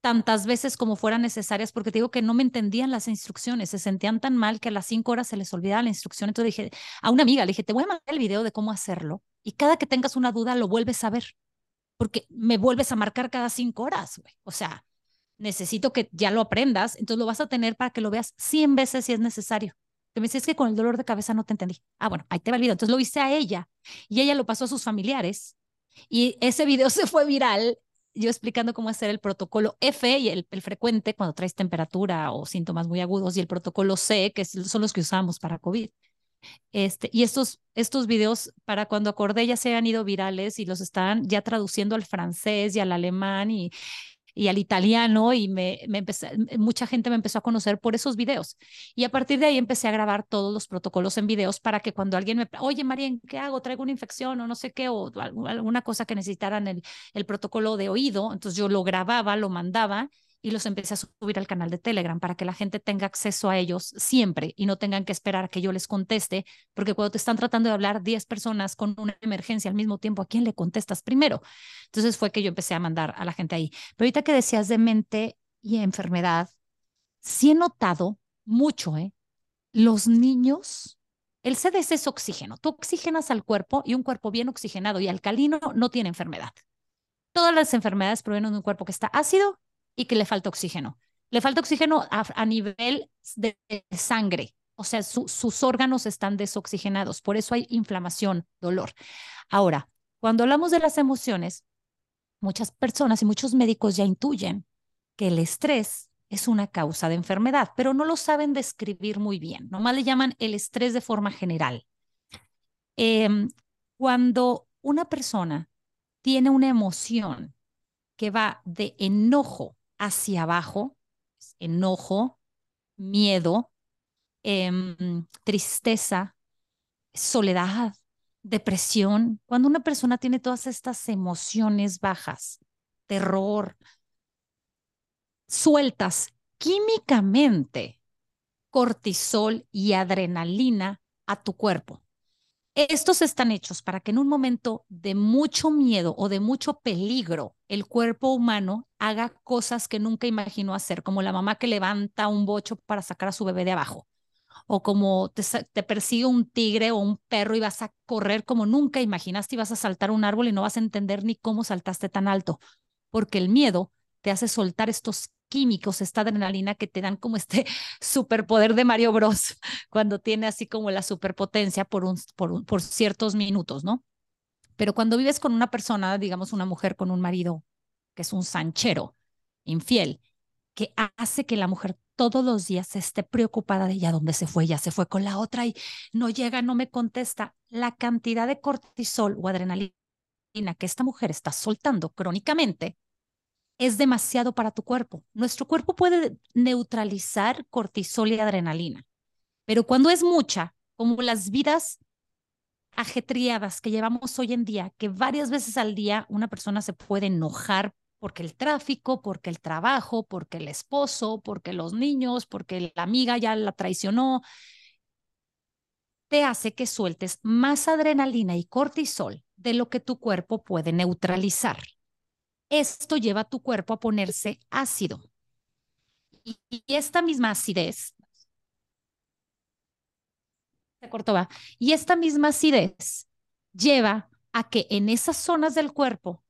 tantas veces como fueran necesarias, porque te digo que no me entendían las instrucciones, se sentían tan mal que a las cinco horas se les olvidaba la instrucción. Entonces dije a una amiga, le dije, te voy a mandar el video de cómo hacerlo y cada que tengas una duda lo vuelves a ver, porque me vuelves a marcar cada cinco horas. O sea, necesito que ya lo aprendas, entonces lo vas a tener para que lo veas 100 veces si es necesario. Que me es que con el dolor de cabeza no te entendí. Ah, bueno, ahí te va el video. Entonces lo hice a ella y ella lo pasó a sus familiares y ese video se fue viral yo explicando cómo hacer el protocolo F y el, el, frecuente cuando traes temperatura o síntomas muy agudos y el protocolo C, que son los que usamos para COVID. Este, y estos, estos videos, para cuando acordé, ya se han ido virales y los están ya traduciendo al francés y al alemán y, y al italiano y me, me empecé, mucha gente me empezó a conocer por esos videos. Y a partir de ahí empecé a grabar todos los protocolos en videos para que cuando alguien me, oye, María, ¿qué hago? ¿Traigo una infección o no sé qué? O alguna cosa que necesitaran el, el protocolo de oído. Entonces yo lo grababa, lo mandaba y los empecé a subir al canal de Telegram para que la gente tenga acceso a ellos siempre y no tengan que esperar a que yo les conteste, porque cuando te están tratando de hablar 10 personas con una emergencia al mismo tiempo, ¿a quién le contestas primero? Entonces fue que yo empecé a mandar a la gente ahí. Pero ahorita que decías de mente y enfermedad, sí he notado mucho, ¿eh? Los niños, el CDC es oxígeno. Tú oxigenas al cuerpo y un cuerpo bien oxigenado y alcalino no tiene enfermedad. Todas las enfermedades provienen de un cuerpo que está ácido y que le falta oxígeno. Le falta oxígeno a, nivel de sangre, o sea, sus órganos están desoxigenados, por eso hay inflamación, dolor. Ahora, cuando hablamos de las emociones, muchas personas y muchos médicos ya intuyen que el estrés es una causa de enfermedad, pero no lo saben describir muy bien. Nomás le llaman el estrés de forma general. Em, cuando una persona tiene una emoción que va de enojo hacia abajo, enojo, miedo, em, tristeza, soledad, depresión. Cuando una persona tiene todas estas emociones bajas, terror, sueltas químicamente cortisol y adrenalina a tu cuerpo. Estos están hechos para que en un momento de mucho miedo o de mucho peligro, el cuerpo humano haga cosas que nunca imaginó hacer, como la mamá que levanta un bocho para sacar a su bebé de abajo, o como te, persigue un tigre o un perro y vas a correr como nunca imaginaste y vas a saltar un árbol y no vas a entender ni cómo saltaste tan alto, porque el miedo te hace soltar estos químicos, esta adrenalina que te dan como este superpoder de Mario Bros, cuando tiene así como la superpotencia por, un, por, por ciertos minutos, ¿no? Pero cuando vives con una persona, digamos una mujer con un marido que es un sanchero, infiel, que hace que la mujer todos los días esté preocupada de ya dónde se fue, ya se fue con la otra y no llega, no me contesta, la cantidad de cortisol o adrenalina que esta mujer está soltando crónicamente es demasiado para tu cuerpo. Nuestro cuerpo puede neutralizar cortisol y adrenalina, pero cuando es mucha, como las vidas ajetreadas que llevamos hoy en día, que varias veces al día una persona se puede enojar porque el tráfico, porque el trabajo, porque el esposo, porque los niños, porque la amiga ya la traicionó, te hace que sueltes más adrenalina y cortisol de lo que tu cuerpo puede neutralizar. Esto lleva a tu cuerpo a ponerse ácido. Y, esta misma acidez, se cortó, va, y esta misma acidez lleva a que en esas zonas del cuerpo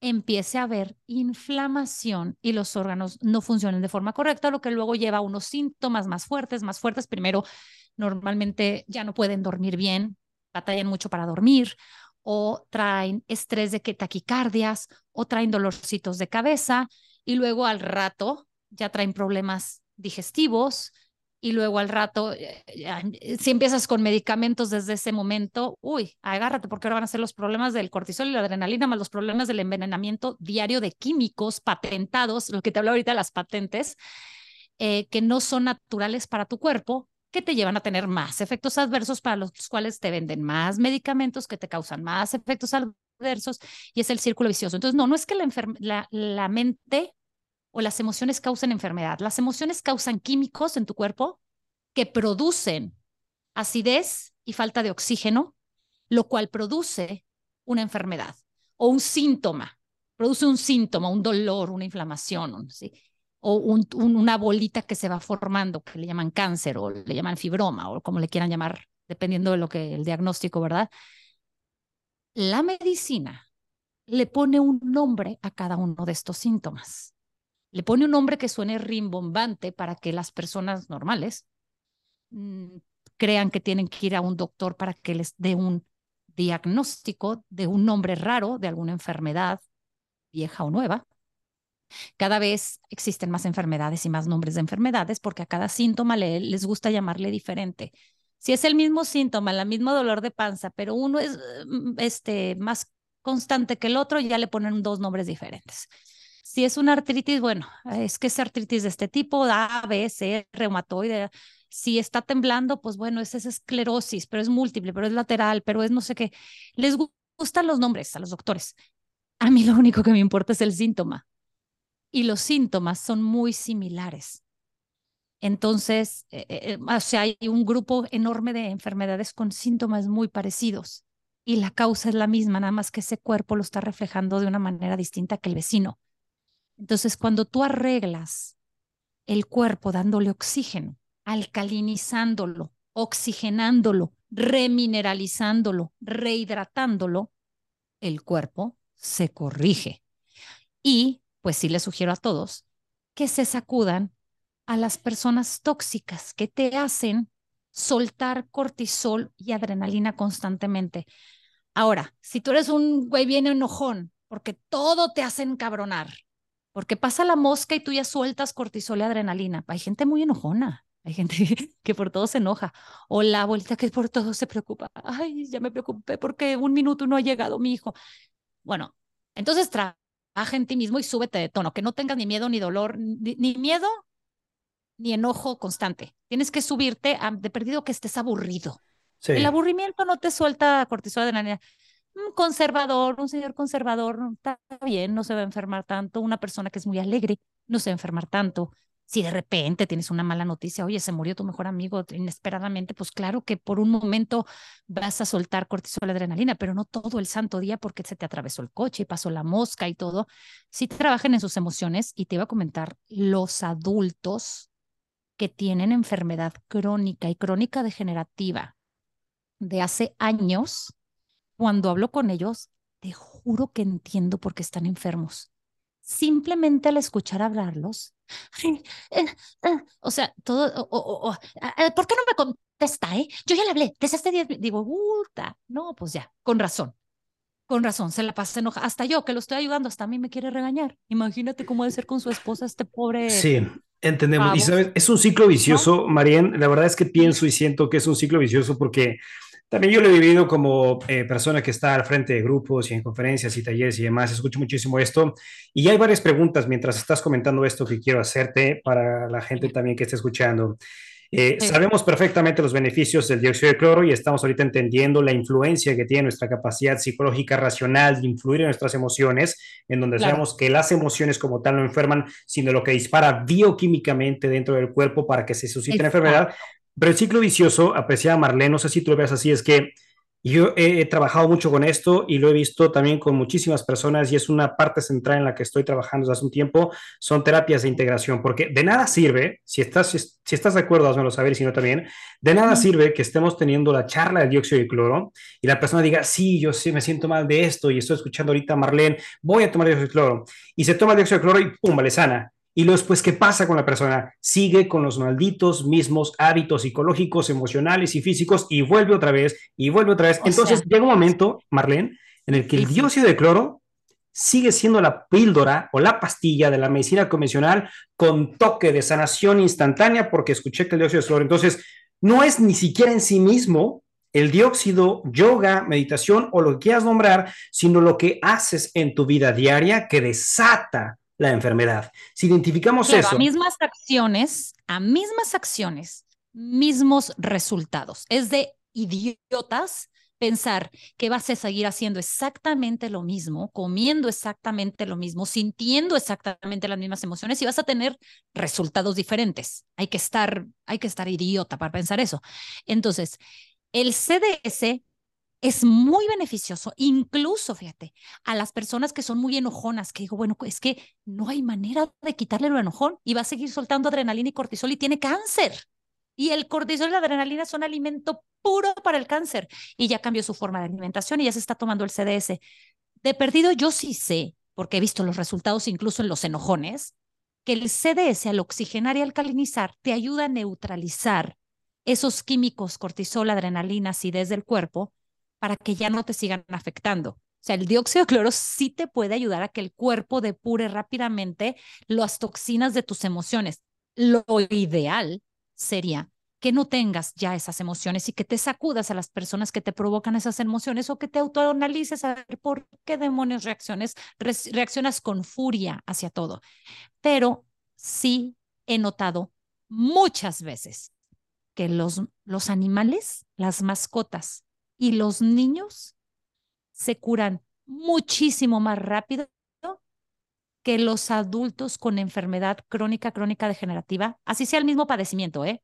empiece a haber inflamación y los órganos no funcionen de forma correcta, lo que luego lleva a unos síntomas más fuertes, más fuertes. Primero, normalmente ya no pueden dormir bien, batallan mucho para dormir, o traen estrés de que taquicardias o traen dolorcitos de cabeza y luego al rato ya traen problemas digestivos y luego al rato, eh, si empiezas con medicamentos desde ese momento, uy, agárrate porque ahora van a ser los problemas del cortisol y la adrenalina más los problemas del envenenamiento diario de químicos patentados, lo que te hablo ahorita de las patentes, eh, que no son naturales para tu cuerpo que te llevan a tener más efectos adversos para los cuales te venden más medicamentos que te causan más efectos adversos y es el círculo vicioso. Entonces, no, no es que la, mente o las emociones causen enfermedad. Las emociones causan químicos en tu cuerpo que producen acidez y falta de oxígeno, lo cual produce una enfermedad o un síntoma. Produce un síntoma, un dolor, una inflamación. O una bolita que se va formando, que le llaman cáncer o le llaman fibroma o como le quieran llamar, dependiendo de lo que el diagnóstico, ¿verdad? La medicina le pone un nombre a cada uno de estos síntomas. Le pone un nombre que suene rimbombante para que las personas normales mm, crean que tienen que ir a un doctor para que les dé un diagnóstico de un nombre raro, de alguna enfermedad, vieja o nueva, cada vez existen más enfermedades y más nombres de enfermedades porque a cada síntoma le, les gusta llamarle diferente. Si es el mismo síntoma, el mismo dolor de panza, pero uno es mm, este, más constante que el otro, ya le ponen dos nombres diferentes. Si es una artritis, bueno, es que es artritis de este tipo, A, B, C, reumatoide. Si está temblando, pues bueno, es esa esclerosis, pero es múltiple, pero es lateral, pero es no sé qué. Les gustan los nombres a los doctores. A mí lo único que me importa es el síntoma y los síntomas son muy similares. Entonces, eh, eh, o sea, hay un grupo enorme de enfermedades con síntomas muy parecidos y la causa es la misma, nada más que ese cuerpo lo está reflejando de una manera distinta que el vecino. Entonces, cuando tú arreglas el cuerpo dándole oxígeno, alcalinizándolo, oxigenándolo, remineralizándolo, rehidratándolo, el cuerpo se corrige. Y pues sí les sugiero a todos que se sacudan a las personas tóxicas que te hacen soltar cortisol y adrenalina constantemente. Ahora, si tú eres un güey bien enojón, porque todo te hace encabronar, porque pasa la mosca y tú ya sueltas cortisol y adrenalina, hay gente muy enojona. Hay gente que por todo se enoja. O la abuelita que por todo se preocupa. Ay, ya me preocupé porque un minuto no ha llegado mi hijo. Bueno, entonces baja en ti mismo y súbete de tono, que no tengas ni miedo ni dolor, ni, miedo ni enojo constante. Tienes que subirte a, de perdido que estés aburrido. El aburrimiento no te suelta cortisol de la un conservador, un señor conservador, está bien, no se va a enfermar tanto. Una persona que es muy alegre no se va a enfermar tanto si de repente tienes una mala noticia, oye, se murió tu mejor amigo inesperadamente, pues claro que por un momento vas a soltar cortisol adrenalina, pero no todo el santo día porque se te atravesó el coche y pasó la mosca y todo. Sí trabajen en sus emociones y te iba a comentar, los adultos que tienen enfermedad crónica y crónica degenerativa de hace años, cuando hablo con ellos, te juro que entiendo por qué están enfermos. Simplemente al escuchar hablarlos, eh, eh, o sea, todo, ¿por qué no me contesta, eh? Yo ya le hablé, desde este día, digo, puta, no, pues ya, con razón, con razón, se la pasa enojada, hasta yo que lo estoy ayudando, hasta a mí me quiere regañar, imagínate cómo debe ser con su esposa este pobre... Sí, entendemos, y sabes, es un ciclo vicioso, Marien, la verdad es que pienso y siento que es un ciclo vicioso porque también yo lo he vivido como eh, persona que está al frente de grupos y en conferencias y talleres y demás. Escucho muchísimo esto. Y hay varias preguntas mientras estás comentando esto que quiero hacerte para la gente también que esté escuchando. Eh, sabemos perfectamente los beneficios del dióxido de cloro y estamos ahorita entendiendo la influencia que tiene nuestra capacidad psicológica racional de influir en nuestras emociones, en donde sabemos que las emociones como tal no enferman, sino lo que dispara bioquímicamente dentro del cuerpo para que se suscite la enfermedad, pero el ciclo vicioso, apreciada Marlene, no sé si tú lo ves así, es que yo he, trabajado mucho con esto y lo he visto también con muchísimas personas y es una parte central en la que estoy trabajando desde hace un tiempo, son terapias de integración, porque de nada sirve, si estás, si, estás de acuerdo, házmelo saber, y si no también, de nada sirve que estemos teniendo la charla del dióxido de cloro y la persona diga, sí, yo sí me siento mal de esto y estoy escuchando ahorita a Marlene, voy a tomar dióxido de cloro, y se toma el dióxido de cloro y pum, vale sana y luego después, ¿qué pasa con la persona? Sigue con los malditos mismos hábitos psicológicos, emocionales y físicos y vuelve otra vez y vuelve otra vez. Entonces llega un momento, Marlene, en el que el dióxido de cloro sigue siendo la píldora o la pastilla de la medicina convencional con toque de sanación instantánea porque escuché que el dióxido de cloro. Entonces, no es ni siquiera en sí mismo el dióxido, yoga, meditación o lo que quieras nombrar, sino lo que haces en tu vida diaria que desata la enfermedad. Si identificamos eso. A mismas acciones, a mismas acciones, mismos resultados. Es de idiotas pensar que vas a seguir haciendo exactamente lo mismo, comiendo exactamente lo mismo, sintiendo exactamente las mismas emociones y vas a tener resultados diferentes. Hay que estar, hay que estar idiota para pensar eso. Entonces, el CDS es muy beneficioso, incluso, fíjate, a las personas que son muy enojonas, que digo, bueno, es que no hay manera de quitarle lo enojón y va a seguir soltando adrenalina y cortisol y tiene cáncer. Y el cortisol y la adrenalina son alimento puro para el cáncer. Y ya cambió su forma de alimentación y ya se está tomando el CDS. De perdido, yo sí sé, porque he visto los resultados incluso en los enojones, que el CDS al oxigenar y alcalinizar te ayuda a neutralizar esos químicos, cortisol, adrenalina, acidez del cuerpo, para que ya no te sigan afectando. O sea, el dióxido de cloro sí te puede ayudar a que el cuerpo depure rápidamente las toxinas de tus emociones. Lo ideal sería que no tengas ya esas emociones y que te sacudas a las personas que te provocan esas emociones o que te autoanalices a ver por qué demonios reacciones, reaccionas con furia hacia todo. Pero sí he notado muchas veces que los, los animales, las mascotas y los niños se curan muchísimo más rápido que los adultos con enfermedad crónica, crónica degenerativa, así sea el mismo padecimiento, ¿eh?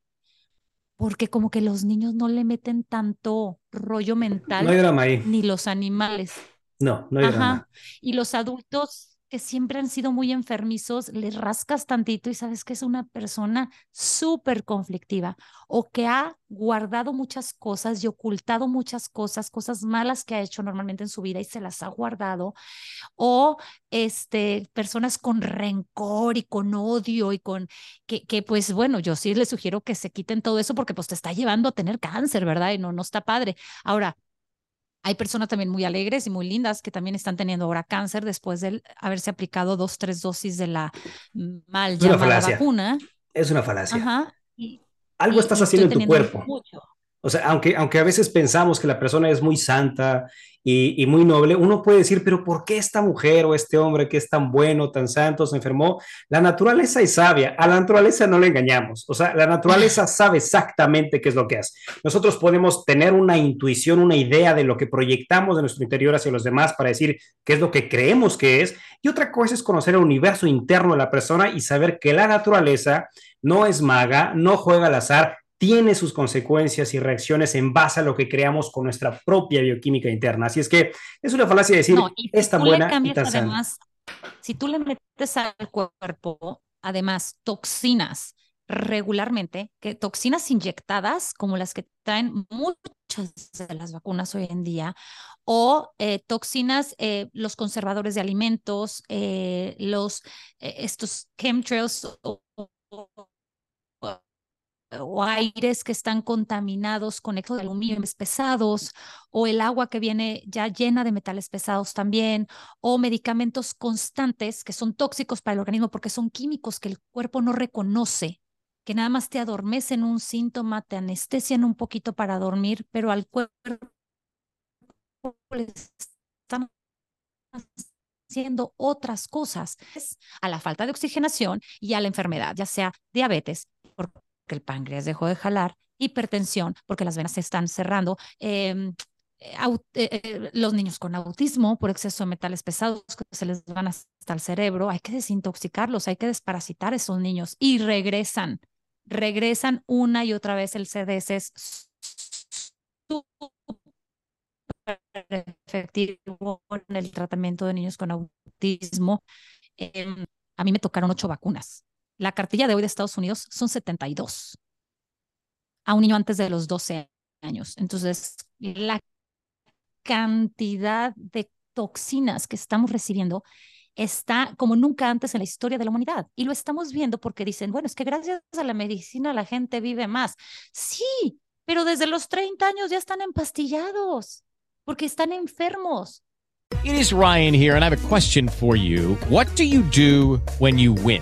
porque como que los niños no le meten tanto rollo mental. No hay drama ahí. Ni los animales. No, no hay drama. Y los adultos que siempre han sido muy enfermizos, les rascas tantito y sabes que es una persona súper conflictiva o que ha guardado muchas cosas y ocultado muchas cosas, cosas malas que ha hecho normalmente en su vida y se las ha guardado, o este, personas con rencor y con odio y con que, que pues bueno, yo sí les sugiero que se quiten todo eso porque pues te está llevando a tener cáncer, ¿verdad? Y no, no está padre. Ahora, hay personas también muy alegres y muy lindas que también están teniendo ahora cáncer después de haberse aplicado dos, tres dosis de la mal llamada vacuna. Es una falacia. Algo estás haciendo en tu cuerpo. O sea, aunque, aunque a veces pensamos que la persona es muy santa y, muy noble, uno puede decir, pero ¿por qué esta mujer o este hombre que es tan bueno, tan santo, se enfermó? La naturaleza es sabia, a la naturaleza no le engañamos, o sea, la naturaleza sabe exactamente qué es lo que hace. Nosotros podemos tener una intuición, una idea de lo que proyectamos de nuestro interior hacia los demás para decir qué es lo que creemos que es, y otra cosa es conocer el universo interno de la persona y saber que la naturaleza no es maga, no juega al azar, tiene sus consecuencias y reacciones en base a lo que creamos con nuestra propia bioquímica interna. Así es que es una falacia decir, no, es tan buena y tan además, Si tú le metes al cuerpo, además, toxinas regularmente, que toxinas inyectadas, como las que traen muchas de las vacunas hoy en día, o eh, toxinas, eh, los conservadores de alimentos, eh, los, estos chemtrails o, o aires que están contaminados con de aluminio pesados, o el agua que viene ya llena de metales pesados también, o medicamentos constantes que son tóxicos para el organismo porque son químicos que el cuerpo no reconoce, que nada más te adormecen un síntoma, te anestesian un poquito para dormir, pero al cuerpo le están haciendo otras cosas, a la falta de oxigenación y a la enfermedad, ya sea diabetes, que el páncreas dejó de jalar, hipertensión, porque las venas se están cerrando, em, eh, eh, los niños con autismo por exceso de metales pesados que se les van hasta el cerebro, hay que desintoxicarlos, hay que desparasitar a esos niños y regresan, regresan una y otra vez el CDS es efectivo en el tratamiento de niños con autismo. Em, a mí me tocaron ocho vacunas la cartilla de hoy de Estados Unidos son 72 a un niño antes de los 12 años. Entonces, la cantidad de toxinas que estamos recibiendo está como nunca antes en la historia de la humanidad. Y lo estamos viendo porque dicen, bueno, es que gracias a la medicina la gente vive más. Sí, pero desde los 30 años ya están empastillados porque están enfermos. It is Ryan here and I have a question for you. What do you do when you win?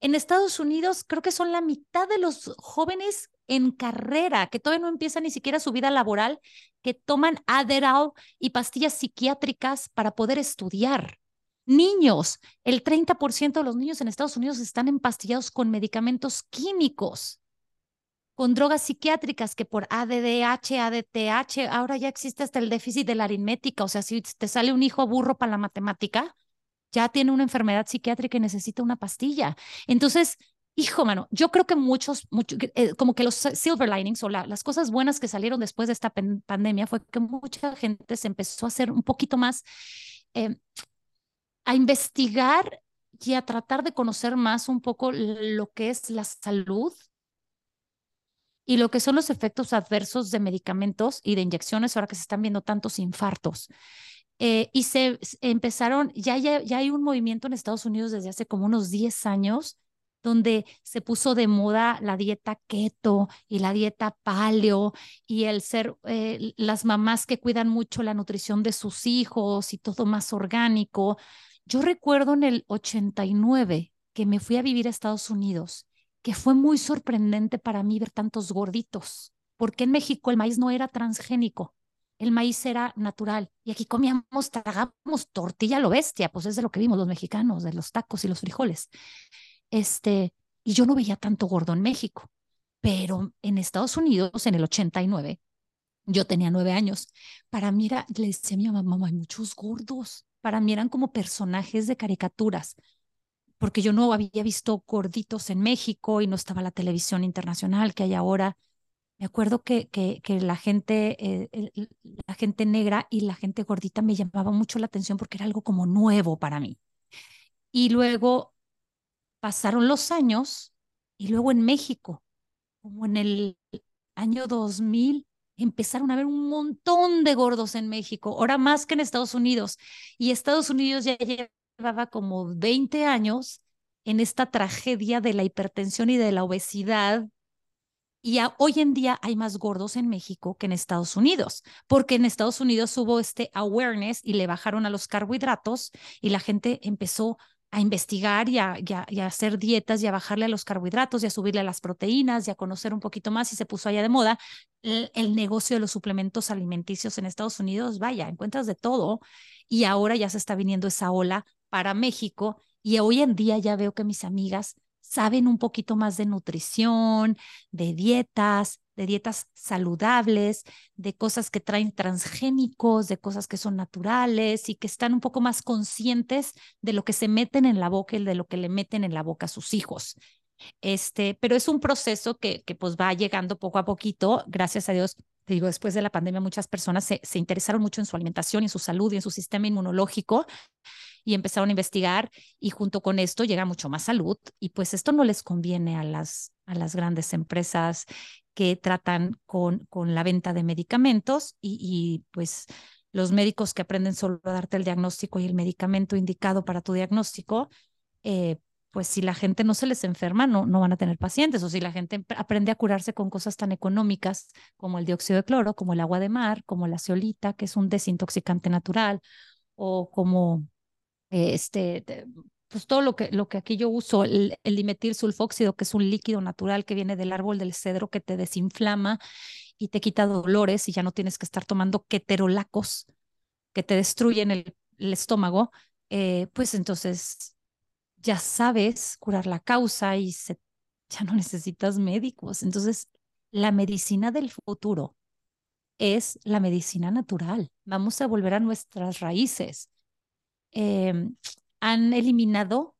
En Estados Unidos, creo que son la mitad de los jóvenes en carrera, que todavía no empiezan ni siquiera su vida laboral, que toman Adderall y pastillas psiquiátricas para poder estudiar. Niños, el 30% de los niños en Estados Unidos están empastillados con medicamentos químicos, con drogas psiquiátricas que por ADDH, ADTH, ahora ya existe hasta el déficit de la aritmética, o sea, si te sale un hijo burro para la matemática, ya tiene una enfermedad psiquiátrica y necesita una pastilla. Entonces, hijo, mano, yo creo que muchos, eh, como que los silver linings o las cosas buenas que salieron después de esta pandemia fue que mucha gente se empezó a hacer un poquito más, eh, a investigar y a tratar de conocer más un poco lo que es la salud y lo que son los efectos adversos de medicamentos y de inyecciones ahora que se están viendo tantos infartos. Eh, y se, empezaron, ya, ya, hay un movimiento en Estados Unidos desde hace como unos 10 años donde se puso de moda la dieta keto y la dieta paleo y el ser eh, las mamás que cuidan mucho la nutrición de sus hijos y todo más orgánico. Yo recuerdo en el 89 que me fui a vivir a Estados Unidos, que fue muy sorprendente para mí ver tantos gorditos, porque en México el maíz no era transgénico, el maíz era natural y aquí comíamos, tragamos tortilla lo bestia, pues es de lo que vimos los mexicanos, de los tacos y los frijoles. Este, y yo no veía tanto gordo en México, pero en Estados Unidos, en el 89, yo tenía nueve años. Para mí era, le decía a mi mamá, hay muchos gordos. Para mí eran como personajes de caricaturas, porque yo no había visto gorditos en México y no estaba la televisión internacional que hay ahora. Me acuerdo que, que, la gente, eh, la gente negra y la gente gordita me llamaba mucho la atención porque era algo como nuevo para mí. Y luego pasaron los años y luego en México, como en el año 2000, empezaron a haber un montón de gordos en México, ahora más que en Estados Unidos. Y Estados Unidos ya llevaba como 20 años en esta tragedia de la hipertensión y de la obesidad. Y hoy en día hay más gordos en México que en Estados Unidos, porque en Estados Unidos hubo este awareness y le bajaron a los carbohidratos y la gente empezó a investigar y a, hacer dietas y a bajarle a los carbohidratos y a subirle a las proteínas y a conocer un poquito más y se puso allá de moda el, negocio de los suplementos alimenticios en Estados Unidos, vaya, encuentras de todo y ahora ya se está viniendo esa ola para México y hoy en día ya veo que mis amigas saben un poquito más de nutrición, de dietas, de dietas saludables, de cosas que traen transgénicos, de cosas que son naturales y que están un poco más conscientes de lo que se meten en la boca y de lo que le meten en la boca a sus hijos. Este, pero es un proceso que, que pues va llegando poco a poquito, gracias a Dios. Digo, después de la pandemia muchas personas se, se interesaron mucho en su alimentación y en su salud y en su sistema inmunológico y empezaron a investigar y junto con esto llega mucho más salud y pues esto no les conviene a las, a las grandes empresas que tratan con, con la venta de medicamentos y, pues los médicos que aprenden solo a darte el diagnóstico y el medicamento indicado para tu diagnóstico, eh, pues si la gente no se les enferma, no, no van a tener pacientes, o si la gente aprende a curarse con cosas tan económicas como el dióxido de cloro, como el agua de mar, como la ceolita, que es un desintoxicante natural, o como este, pues todo lo que, lo que aquí yo uso, el, el dimetil sulfóxido, que es un líquido natural que viene del árbol del cedro que te desinflama y te quita dolores y ya no tienes que estar tomando keterolacos que te destruyen el, estómago, eh, pues entonces ya sabes curar la causa y se, ya no necesitas médicos. Entonces, la medicina del futuro es la medicina natural. Vamos a volver a nuestras raíces. Em, han eliminado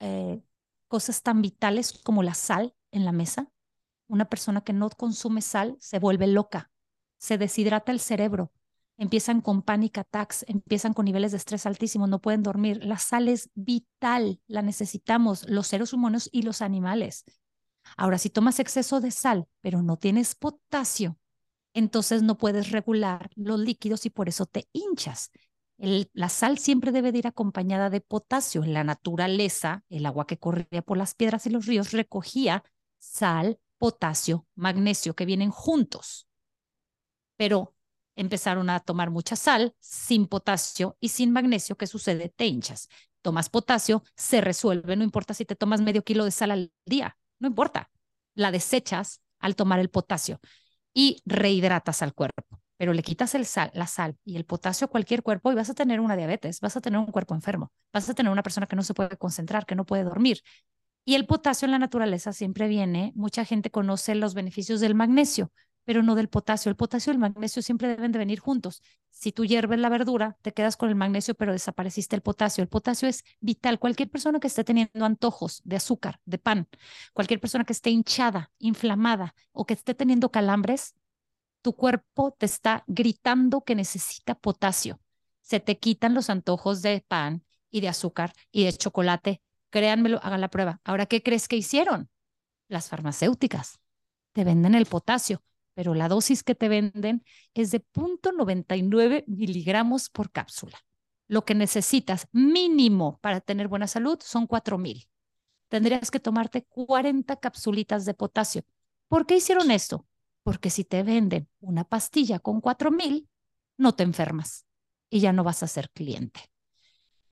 eh, cosas tan vitales como la sal en la mesa. Una persona que no consume sal se vuelve loca, se deshidrata el cerebro, empiezan con panic attacks, empiezan con niveles de estrés altísimos, no pueden dormir. La sal es vital, la necesitamos los seres humanos y los animales. Ahora, si tomas exceso de sal, pero no tienes potasio, entonces no puedes regular los líquidos y por eso te hinchas la sal siempre debe de ir acompañada de potasio. En la naturaleza, el agua que corría por las piedras y los ríos recogía sal, potasio, magnesio, que vienen juntos. Pero empezaron a tomar mucha sal sin potasio y sin magnesio. ¿Qué sucede? Te hinchas. Tomas potasio, se resuelve, no importa si te tomas medio kilo de sal al día, no importa. La desechas al tomar el potasio y rehidratas al cuerpo pero le quitas el sal, la sal y el potasio a cualquier cuerpo y vas a tener una diabetes, vas a tener un cuerpo enfermo, vas a tener una persona que no se puede concentrar, que no puede dormir. Y el potasio en la naturaleza siempre viene, mucha gente conoce los beneficios del magnesio, pero no del potasio. El potasio y el magnesio siempre deben de venir juntos. Si tú hierves la verdura, te quedas con el magnesio, pero desapareciste el potasio. El potasio es vital. Cualquier persona que esté teniendo antojos de azúcar, de pan, cualquier persona que esté hinchada, inflamada o que esté teniendo calambres, tu cuerpo te está gritando que necesita potasio. Se te quitan los antojos de pan y de azúcar y de chocolate. Créanmelo, hagan la prueba. Ahora, ¿qué crees que hicieron? Las farmacéuticas te venden el potasio, pero la dosis que te venden es de 0.99 miligramos por cápsula. Lo que necesitas mínimo para tener buena salud son 4000. Tendrías que tomarte 40 capsulitas de potasio. ¿Por qué hicieron esto? Porque si te venden una pastilla con 4000, no te enfermas y ya no vas a ser cliente.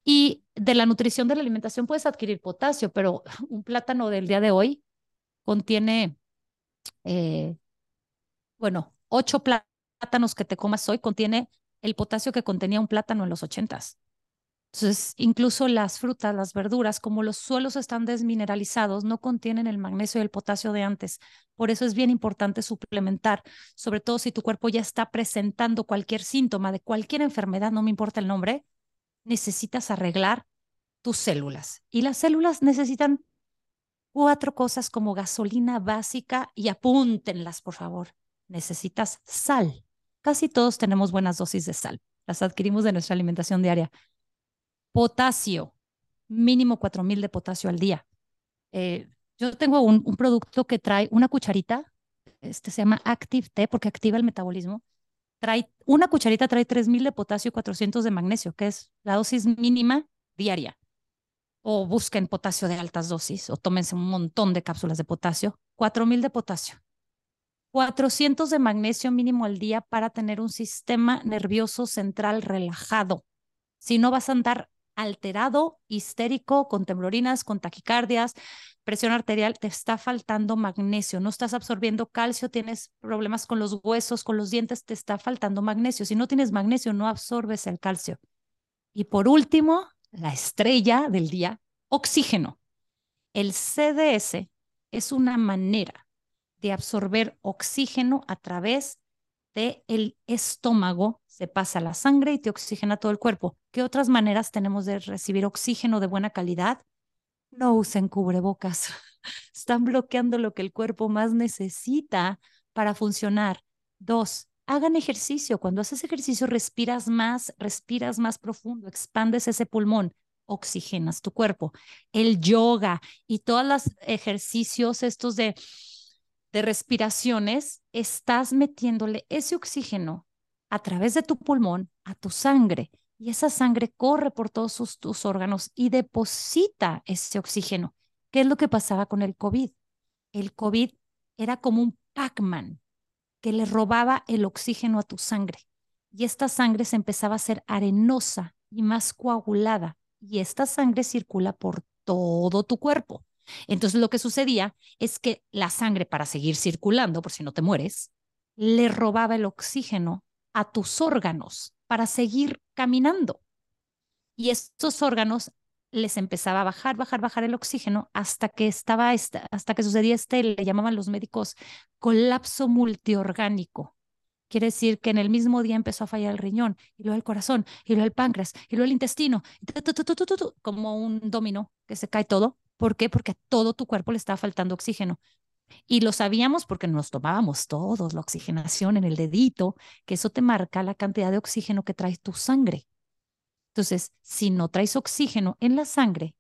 Y de la nutrición de la alimentación puedes adquirir potasio, pero un plátano del día de hoy contiene, eh, bueno, ocho plátanos que te comas hoy contiene el potasio que contenía un plátano en los ochentas. Entonces, incluso las frutas, las verduras, como los suelos están desmineralizados, no contienen el magnesio y el potasio de antes. Por eso es bien importante suplementar, sobre todo si tu cuerpo ya está presentando cualquier síntoma de cualquier enfermedad, no me importa el nombre, necesitas arreglar tus células. Y las células necesitan cuatro cosas como gasolina básica y apúntenlas, por favor. Necesitas sal. Casi todos tenemos buenas dosis de sal. Las adquirimos de nuestra alimentación diaria. Potasio, mínimo 4000 de potasio al día. Eh, yo tengo un, un, producto que trae una cucharita, este se llama Active T porque activa el metabolismo trae, una cucharita trae 3000 de potasio y 400 de magnesio, que es la dosis mínima diaria. O busquen potasio de altas dosis o tómense un montón de cápsulas de potasio, 4000 de potasio. 400 de magnesio mínimo al día para tener un sistema nervioso central relajado. Si no vas a andar alterado, histérico, con temblorinas, con taquicardias, presión arterial, te está faltando magnesio, no estás absorbiendo calcio, tienes problemas con los huesos, con los dientes, te está faltando magnesio. Si no tienes magnesio, no absorbes el calcio. Y por último, la estrella del día, oxígeno. El CDS es una manera de absorber oxígeno a través del estómago, se pasa la sangre y te oxigena todo el cuerpo. ¿Qué otras maneras tenemos de recibir oxígeno de buena calidad? No usen cubrebocas. Están bloqueando lo que el cuerpo más necesita para funcionar. Dos, hagan ejercicio. Cuando haces ejercicio, respiras más, respiras más profundo, expandes ese pulmón, oxigenas tu cuerpo. El yoga y todos los ejercicios estos de de respiraciones, estás metiéndole ese oxígeno a través de tu pulmón a tu sangre y esa sangre corre por todos tus órganos y deposita ese oxígeno. ¿Qué es lo que pasaba con el COVID? El COVID era como un Pac-Man que le robaba el oxígeno a tu sangre y esta sangre se empezaba a hacer arenosa y más coagulada y esta sangre circula por todo tu cuerpo. Entonces lo que sucedía es que la sangre, para seguir circulando, por si no te mueres, le robaba el oxígeno a tus órganos para seguir caminando. Y estos órganos les empezaba a bajar, bajar, bajar el oxígeno hasta que estaba, hasta que sucedía este, le llamaban los médicos colapso multiorgánico. Quiere decir que en el mismo día empezó a fallar el riñón, y luego el corazón, y luego el páncreas, y luego el intestino, como un dominó que se cae todo. ¿Por qué? Porque a todo tu cuerpo le estaba faltando oxígeno. Y lo sabíamos porque nos tomábamos todos la oxigenación en el dedito, que eso te marca la cantidad de oxígeno que trae tu sangre. Entonces, si no traes oxígeno en la sangre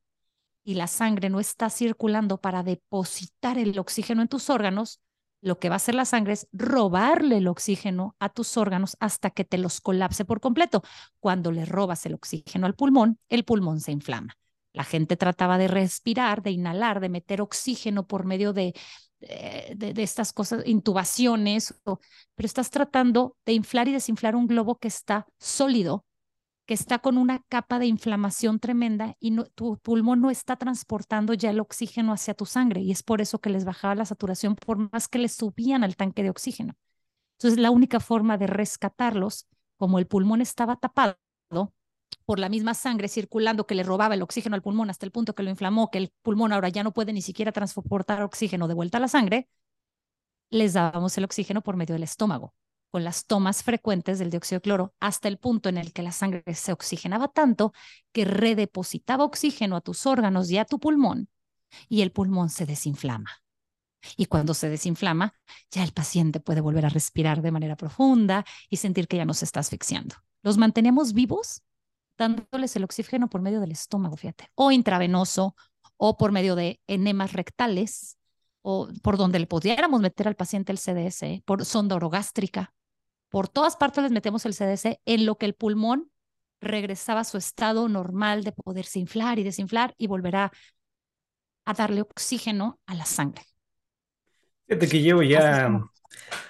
y la sangre no está circulando para depositar el oxígeno en tus órganos, lo que va a hacer la sangre es robarle el oxígeno a tus órganos hasta que te los colapse por completo. Cuando le robas el oxígeno al pulmón, el pulmón se inflama. La gente trataba de respirar, de inhalar, de meter oxígeno por medio de, eh, de, estas cosas, intubaciones, pero estás tratando de inflar y desinflar un globo que está sólido, que está con una capa de inflamación tremenda y tu pulmón no está transportando ya el oxígeno hacia tu sangre y es por eso que les bajaba la saturación por más que les subían al tanque de oxígeno. Entonces, la única forma de rescatarlos, como el pulmón estaba tapado, por la misma sangre circulando que le robaba el oxígeno al pulmón hasta el punto que lo inflamó, que el pulmón ahora ya no puede ni siquiera transportar oxígeno de vuelta a la sangre, les dábamos el oxígeno por medio del estómago, con las tomas frecuentes del dióxido de cloro, hasta el punto en el que la sangre se oxigenaba tanto que redepositaba oxígeno a tus órganos y a tu pulmón, y el pulmón se desinflama. Y cuando se desinflama, ya el paciente puede volver a respirar de manera profunda y sentir que ya no se está asfixiando. Los mantenemos vivos dándoles el oxígeno por medio del estómago, fíjate, o intravenoso, o por medio de enemas rectales, o por donde le pudiéramos meter al paciente el CDS, por sonda orogástrica. Por todas partes les metemos el CDS en lo que el pulmón regresaba a su estado normal de poderse inflar y desinflar y volverá a darle oxígeno a la sangre. Fíjate que llevo ya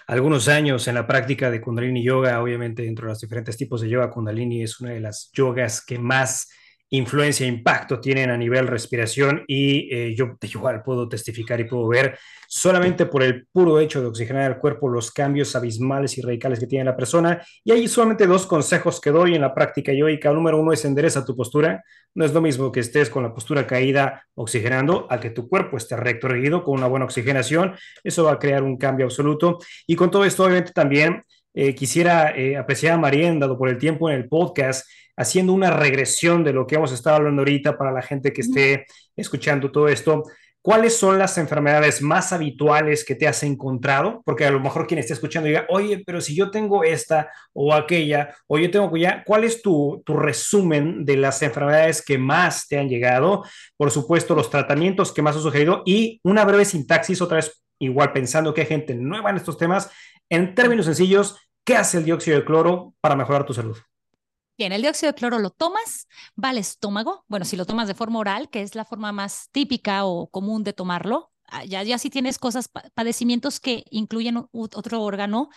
algunos años en la práctica de Kundalini Yoga, obviamente dentro de los diferentes tipos de yoga, Kundalini es una de las yogas que más influencia impacto tienen a nivel respiración y eh, yo igual puedo testificar y puedo ver solamente por el puro hecho de oxigenar el cuerpo los cambios abismales y radicales que tiene la persona. Y hay solamente dos consejos que doy en la práctica yoica. Número uno es endereza tu postura. No es lo mismo que estés con la postura caída oxigenando a que tu cuerpo esté recto erguido con una buena oxigenación. Eso va a crear un cambio absoluto. Y con todo esto, obviamente también eh, quisiera eh, apreciar a Marien, dado por el tiempo en el podcast, haciendo una regresión de lo que hemos estado hablando ahorita para la gente que esté escuchando todo esto. ¿Cuáles son las enfermedades más habituales que te has encontrado? Porque a lo mejor quien esté escuchando diga, oye, pero si yo tengo esta o aquella, o yo tengo ya, ¿cuál es tu, tu resumen de las enfermedades que más te han llegado? Por supuesto, los tratamientos que más has sugerido y una breve sintaxis, otra vez igual pensando que hay gente nueva en estos temas. En términos sencillos, ¿qué hace el dióxido de cloro para mejorar tu salud? Bien, el dióxido de cloro lo tomas, va al estómago. Bueno, si lo tomas de forma oral, que es la forma más típica o común de tomarlo, ah, ya, ya si tienes cosas, padecimientos que incluyen otro órgano,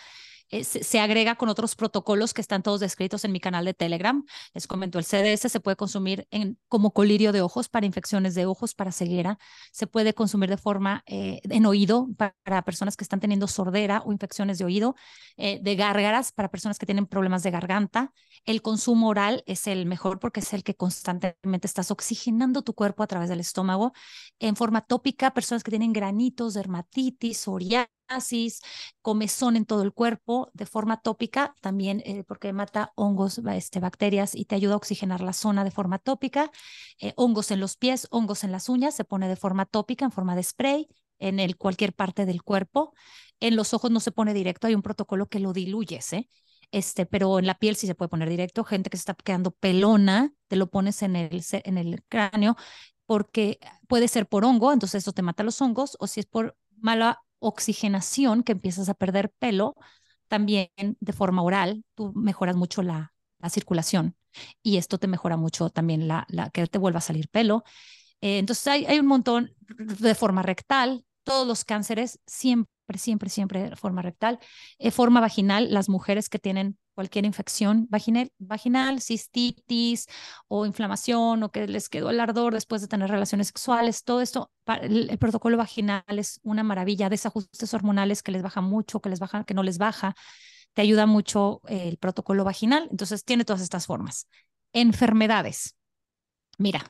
eh, se, agrega con otros protocolos que están todos descritos en mi canal de Telegram. Les comento, el CDS se puede consumir en, como colirio de ojos para infecciones de ojos, para ceguera. Se puede consumir de forma eh, en oído para, personas que están teniendo sordera o infecciones de oído, eh, de gárgaras para personas que tienen problemas de garganta. El consumo oral es el mejor porque es el que constantemente estás oxigenando tu cuerpo a través del estómago. En forma tópica, personas que tienen granitos, dermatitis, psoriasis comezón en todo el cuerpo de forma tópica, también eh, porque mata hongos, este, bacterias y te ayuda a oxigenar la zona de forma tópica. Eh, hongos en los pies, hongos en las uñas, se pone de forma tópica, en forma de spray, en el, cualquier parte del cuerpo. En los ojos no se pone directo, hay un protocolo que lo diluyes, ¿eh? Este, pero en la piel sí se puede poner directo. Gente que se está quedando pelona, te lo pones en el, en el cráneo porque puede ser por hongo, entonces eso te mata los hongos, o si es por mala oxigenación, que empiezas a perder pelo, también de forma oral, tú mejoras mucho la, circulación y esto te mejora mucho también la, que te vuelva a salir pelo. Eh, entonces hay, hay un montón de forma rectal, todos los cánceres siempre siempre, siempre, de forma rectal. Eh, forma vaginal, las mujeres que tienen cualquier infección vaginal, cistitis o inflamación o que les quedó el ardor después de tener relaciones sexuales, todo esto, el, protocolo vaginal es una maravilla, desajustes hormonales que les baja mucho, que les baja, que no les baja, te ayuda mucho el protocolo vaginal, entonces tiene todas estas formas. Enfermedades. Mira,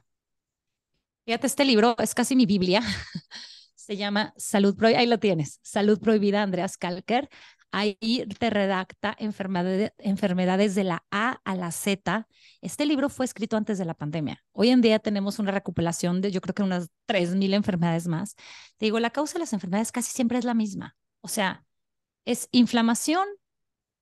fíjate, este libro es casi mi Biblia. se llama Salud Prohibida, ahí lo tienes, Salud Prohibida, Andreas Kalker. Ahí te redacta enfermedades de la A a la Z. Este libro fue escrito antes de la pandemia. Hoy en día tenemos una recopilación de, yo creo que unas 3.000 enfermedades más. Te digo, la causa de las enfermedades casi siempre es la misma. O sea, es inflamación,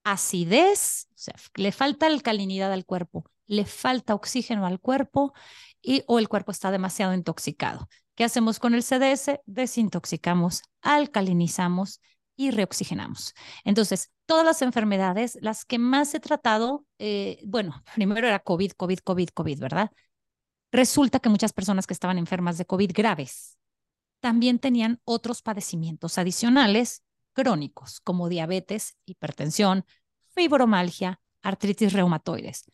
acidez, o sea, le falta alcalinidad al cuerpo, le falta oxígeno al cuerpo y o el cuerpo está demasiado intoxicado. ¿Qué hacemos con el CDS? Desintoxicamos, alcalinizamos y reoxigenamos. Entonces, todas las enfermedades, las que más he tratado, eh, bueno, primero era COVID, COVID, COVID, COVID, ¿verdad? Resulta que muchas personas que estaban enfermas de COVID graves también tenían otros padecimientos adicionales crónicos, como diabetes, hipertensión, fibromalgia, artritis reumatoides.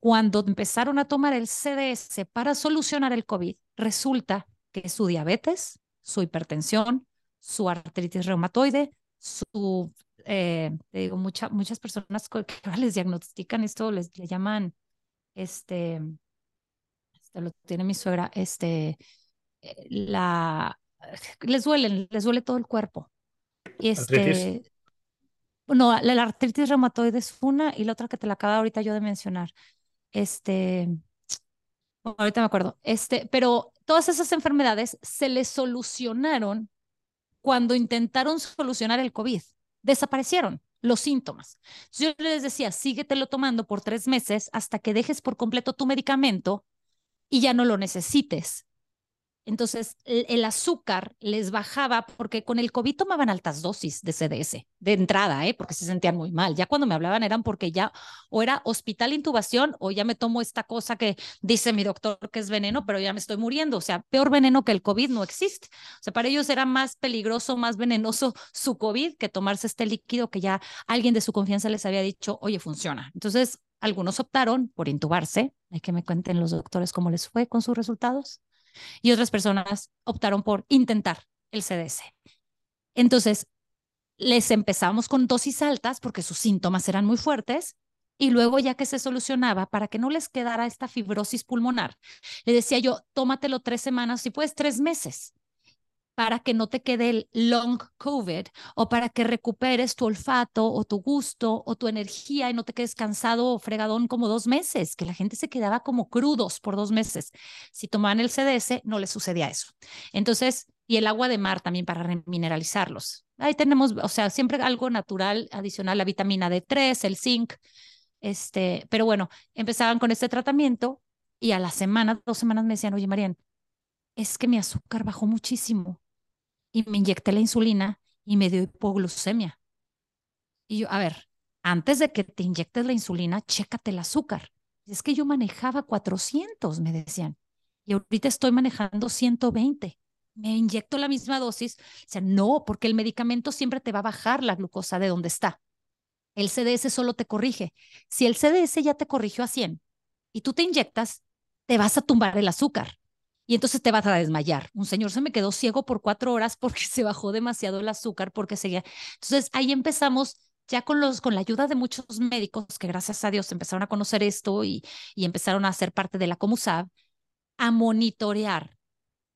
Cuando empezaron a tomar el CDS para solucionar el COVID, resulta que su diabetes, su hipertensión, su artritis reumatoide, su, eh, digo, muchas personas que les diagnostican esto, les le llaman, este, este, lo tiene mi suegra, este, eh, la, les duele, les duele todo el cuerpo. Este, no, la, la, artritis reumatoide es una y la otra que te la acabo ahorita yo de mencionar. Este, ahorita me acuerdo. Este, pero todas esas enfermedades se les solucionaron cuando intentaron solucionar el COVID. Desaparecieron. los síntomas. Yo les decía, síguetelo tomando por tres meses hasta que dejes por completo tu medicamento y ya no lo necesites. Entonces, el, azúcar les bajaba porque con el COVID tomaban altas dosis de CDS de entrada, ¿eh? porque se sentían muy mal. Ya cuando me hablaban eran porque ya o era hospital intubación o ya me tomo esta cosa que dice mi doctor que es veneno, pero ya me estoy muriendo. O sea, peor veneno que el COVID no existe. O sea, para ellos era más peligroso, más venenoso su COVID que tomarse este líquido que ya alguien de su confianza les había dicho, oye, funciona. Entonces, algunos optaron por intubarse. Hay que me cuenten los doctores cómo les fue con sus resultados y otras personas optaron por intentar el CDS. Entonces, les empezamos con dosis altas porque sus síntomas eran muy fuertes y luego ya que se solucionaba, para que no les quedara esta fibrosis pulmonar, le decía yo, tómatelo tres semanas, si puedes tres meses para que no te quede el long COVID o para que recuperes tu olfato o tu gusto o tu energía y no te quedes cansado o fregadón como dos meses, que la gente se quedaba como crudos por dos meses. Si tomaban el CDS, no les sucedía eso. Entonces, y el agua de mar también para remineralizarlos. Ahí tenemos, o sea, siempre algo natural adicional, la vitamina D3, el zinc. Este, pero bueno, empezaban con este tratamiento y a la semana, dos semanas me decían, oye, Marian, es que mi azúcar bajó muchísimo y me inyecté la insulina y me dio hipoglucemia. Y yo, a ver, antes de que te inyectes la insulina, chécate el azúcar. Es que yo manejaba 400, me decían, y ahorita estoy manejando 120. Me inyecto la misma dosis. O sea, no, porque el medicamento siempre te va a bajar la glucosa de donde está. El CDS solo te corrige. Si el CDS ya te corrigió a 100 y tú te inyectas, te vas a tumbar el azúcar y entonces te vas a desmayar. Un señor se me quedó ciego por cuatro horas porque se bajó demasiado el azúcar, porque seguía. Entonces ahí empezamos ya con, los, con la ayuda de muchos médicos que gracias a Dios empezaron a conocer esto y, y empezaron a ser parte de la Comusab, a monitorear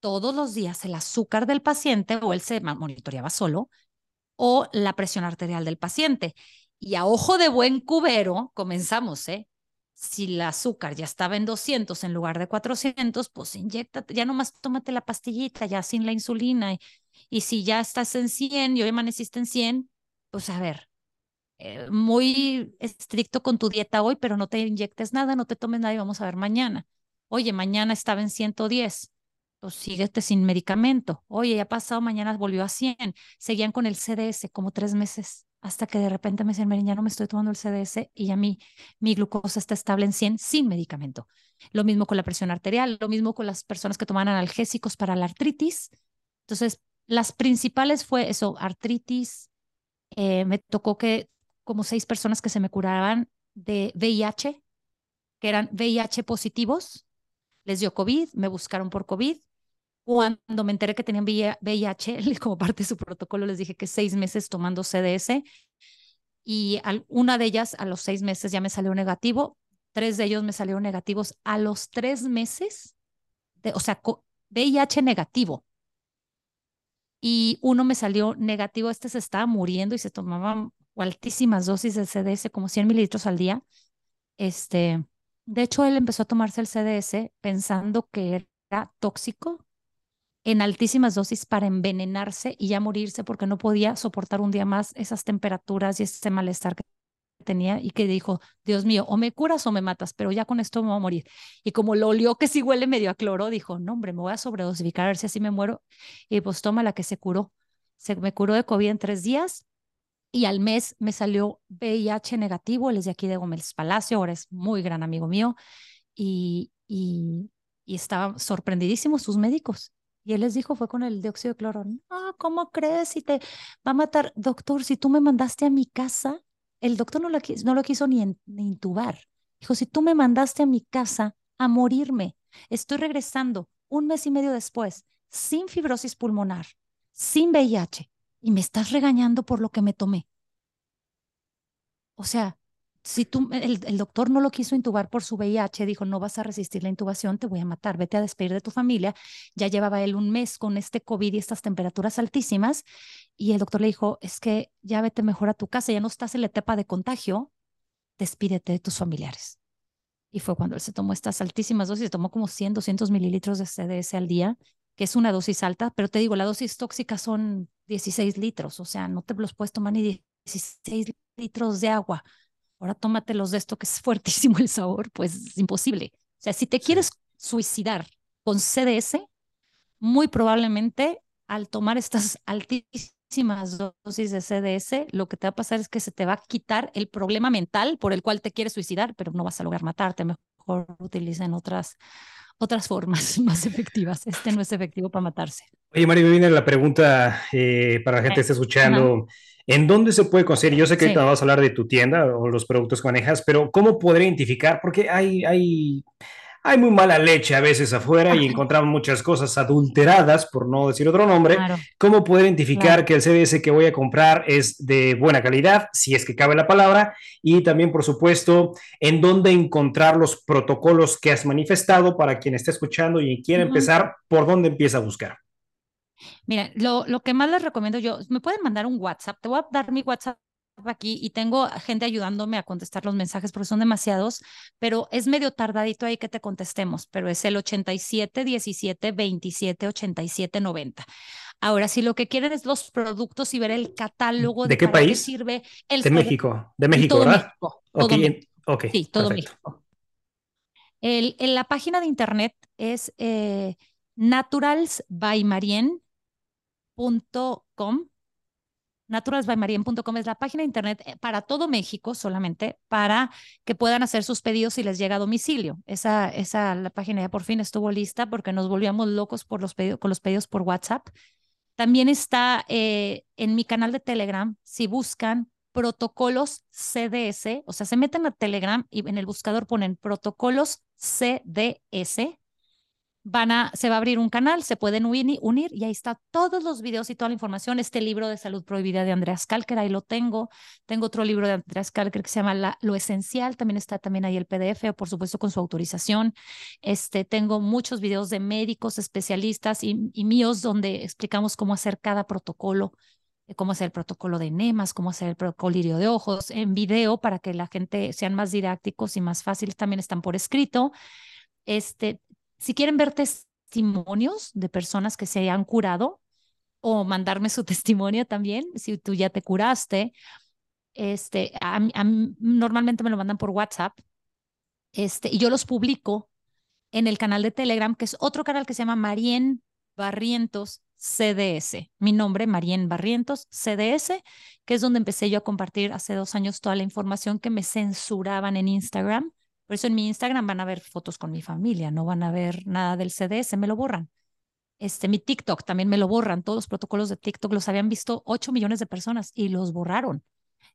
todos los días el azúcar del paciente o él se monitoreaba solo o la presión arterial del paciente. Y a ojo de buen cubero comenzamos, ¿eh? Si el azúcar ya estaba en 200 en lugar de 400, pues inyecta, ya nomás tómate la pastillita, ya sin la insulina. Y, si ya estás en 100 y hoy amaneciste en 100, pues a ver, eh, muy estricto con tu dieta hoy, pero no te inyectes nada, no te tomes nada y vamos a ver mañana. Oye, mañana estaba en 110, pues síguete sin medicamento. Oye, ya pasado, mañana volvió a 100. Seguían con el CDS como tres meses hasta que de repente me dicen, Marín, ya no me estoy tomando el CDS y a mí mi glucosa está estable en 100 sin medicamento. Lo mismo con la presión arterial, lo mismo con las personas que toman analgésicos para la artritis. Entonces, las principales fue eso, artritis. Eh, me tocó que como seis personas que se me curaban de VIH, que eran VIH positivos, les dio COVID, me buscaron por COVID cuando me enteré que tenían VIH, como parte de su protocolo, les dije que seis meses tomando CDS y una de ellas a los seis meses ya me salió negativo, tres de ellos me salieron negativos a los tres meses, o sea, VIH negativo. Y uno me salió negativo, este se estaba muriendo y se tomaba altísimas dosis de CDS, como 100 mililitros al día. Este, de hecho, él empezó a tomarse el CDS pensando que era tóxico en altísimas dosis para envenenarse y ya morirse porque no podía soportar un día más esas temperaturas y ese malestar que tenía y que dijo, Dios mío, o me curas o me matas, pero ya con esto me voy a morir. Y como lo olió que sí huele medio a cloro, dijo, no, hombre, me voy a sobredosificar a ver si así me muero. Y pues toma la que se curó. Se me curó de COVID en tres días y al mes me salió VIH negativo. Él es de aquí de Gómez Palacio, ahora es muy gran amigo mío. Y, y, y estaban sorprendidísimos sus médicos. Y él les dijo, fue con el dióxido de cloro. No, ¿cómo crees? Si te va a matar. Doctor, si tú me mandaste a mi casa, el doctor no lo, quiso, no lo quiso ni, ni intubar. Dijo, si tú me mandaste a mi casa a morirme, estoy regresando un mes y medio después, sin fibrosis pulmonar, sin VIH, y me estás regañando por lo que me tomé. O sea, si tú, el, el, doctor no lo quiso intubar por su VIH, dijo, no vas a resistir la intubación, te voy a matar, vete a despedir de tu familia. Ya llevaba él un mes con este COVID y estas temperaturas altísimas. Y el doctor le dijo, es que ya vete mejor a tu casa, ya no estás en la etapa de contagio, despídete de tus familiares. Y fue cuando él se tomó estas altísimas dosis, tomó como 100, 200 mililitros de CDS al día, que es una dosis alta, pero te digo, la dosis tóxica son 16 litros, o sea, no te los puedes tomar ni 16 litros de agua. Ahora tómatelos de esto que es fuertísimo el sabor, pues es imposible. O sea, si te quieres suicidar con CDS, muy probablemente al tomar estas altísimas dosis de CDS, lo que te va a pasar es que se te va a quitar el problema mental por el cual te quieres suicidar, pero no vas a lograr matarte. Mejor utilicen otras, otras formas más efectivas. Este no es efectivo para matarse. Oye, Mario, me viene la pregunta eh, para la gente que esté escuchando. ¿En dónde se puede conseguir? Yo sé que Sí. vas a hablar de tu tienda o los productos que manejas, pero ¿cómo poder identificar? Porque hay, hay, hay muy mala leche a veces afuera y encontramos muchas cosas adulteradas, por no decir otro nombre. Claro. ¿Cómo poder identificar Claro. que el CDS que voy a comprar es de buena calidad, si es que cabe la palabra? Y también, por supuesto, en dónde encontrar los protocolos que has manifestado para quien esté escuchando y quiera Ujú. empezar, ¿por dónde empieza a buscar? Mira, lo, lo que más les recomiendo yo, me pueden mandar un WhatsApp, te voy a dar mi WhatsApp aquí y tengo gente ayudándome a contestar los mensajes porque son demasiados, pero es medio tardadito ahí que te contestemos, pero es el 87 17 27 87 90. Ahora, si lo que quieren es los productos y ver el catálogo ¿De de, qué país? sirve el De México, de México, todo ¿verdad? México, todo en- México. ok, Sí, todo perfecto. México. El, en la página de internet es eh, naturalsbymarien.com. Naturalsbymarien.com es la página de internet eh, para todo México solamente para que puedan hacer sus pedidos si les llega a domicilio. Esa, esa la página ya por fin estuvo lista porque nos volvíamos locos por los pedidos, con los pedidos por WhatsApp. También está eh, en mi canal de Telegram, si buscan protocolos CDS, o sea, se meten a Telegram y en el buscador ponen protocolos CDS, van a, se va a abrir un canal, se pueden uni- unir y ahí está todos los videos y toda la información. Este libro de salud prohibida de Andreas Kalker, ahí lo tengo. Tengo otro libro de Andreas Kalker que se llama La- Lo Esencial, también está también ahí el PDF, por supuesto con su autorización. Este, tengo muchos videos de médicos, especialistas y, y míos donde explicamos cómo hacer cada protocolo, eh, cómo hacer el protocolo de enemas, cómo hacer el pro- colirio de ojos en video para que la gente sean más didácticos y más fáciles. También están por escrito. Este, si quieren ver testimonios de personas que se han curado o mandarme su testimonio también, si tú ya te curaste, este, a normalmente me lo mandan por WhatsApp, este, y yo los publico en el canal de Telegram, que es otro canal que se llama Marien Barrientos CDS. Mi nombre, Marien Barrientos CDS, que es donde empecé yo a compartir hace dos años toda la información que me censuraban en Instagram. Por eso en mi Instagram van a ver fotos con mi familia, no van a ver nada del CDS, me lo borran. Este, mi TikTok también me lo borran. Todos los protocolos de TikTok los habían visto 8 millones de personas y los borraron.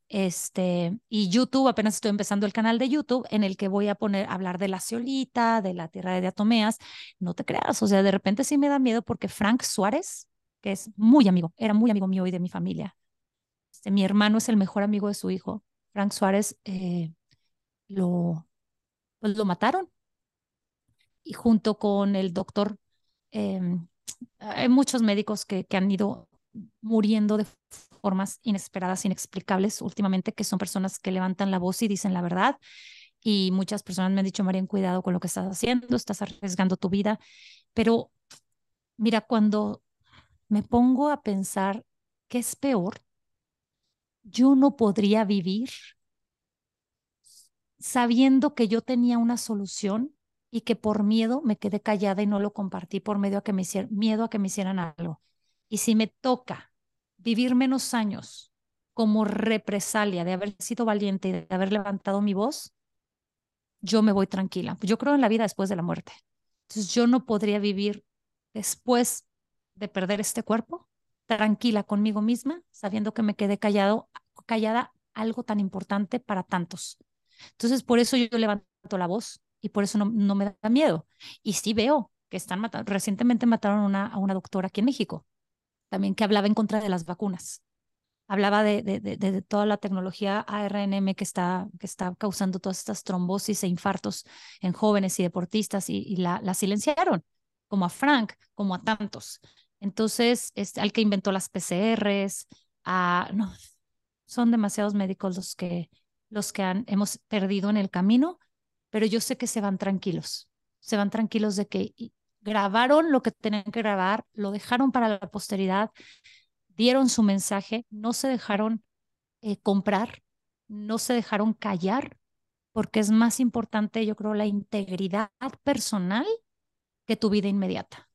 Este, y YouTube, apenas estoy empezando el canal de YouTube en el que voy a poner, hablar de la ceolita, de la tierra de diatomeas. No te creas, o sea, de repente sí me da miedo porque Frank Suárez, que es muy amigo, era muy amigo mío y de mi familia. Este, mi hermano es el mejor amigo de su hijo. Frank Suárez eh, lo, pues lo mataron. Y junto con el doctor, eh, hay muchos médicos que, que han ido muriendo de formas inesperadas, inexplicables últimamente, que son personas que levantan la voz y dicen la verdad. Y muchas personas me han dicho, Marian, cuidado con lo que estás haciendo, estás arriesgando tu vida. Pero mira, cuando me pongo a pensar qué es peor, yo no podría vivir sabiendo que yo tenía una solución y que por miedo me quedé callada y no lo compartí por medio a que me hicier- miedo a que me hicieran algo. Y si me toca vivir menos años como represalia de haber sido valiente y de haber levantado mi voz, yo me voy tranquila. Yo creo en la vida después de la muerte. Entonces yo no podría vivir después de perder este cuerpo tranquila conmigo misma, sabiendo que me quedé callado, callada algo tan importante para tantos. Entonces por eso yo levanto la voz y por eso no, no me da miedo. Y sí veo que están matando, recientemente mataron una, a una doctora aquí en México, también que hablaba en contra de las vacunas. Hablaba de, de, de, toda la tecnología ARNM que está, que está causando todas estas trombosis e infartos en jóvenes y deportistas y, y la, la silenciaron, como a Frank, como a tantos. Entonces, este, al que inventó las PCRs, a, no, son demasiados médicos los que, los que han, hemos perdido en el camino, pero yo sé que se van tranquilos, se van tranquilos de que grabaron lo que tenían que grabar, lo dejaron para la posteridad, dieron su mensaje, no se dejaron eh, comprar no se dejaron callar porque es más importante, yo creo, la integridad personal que tu vida inmediata.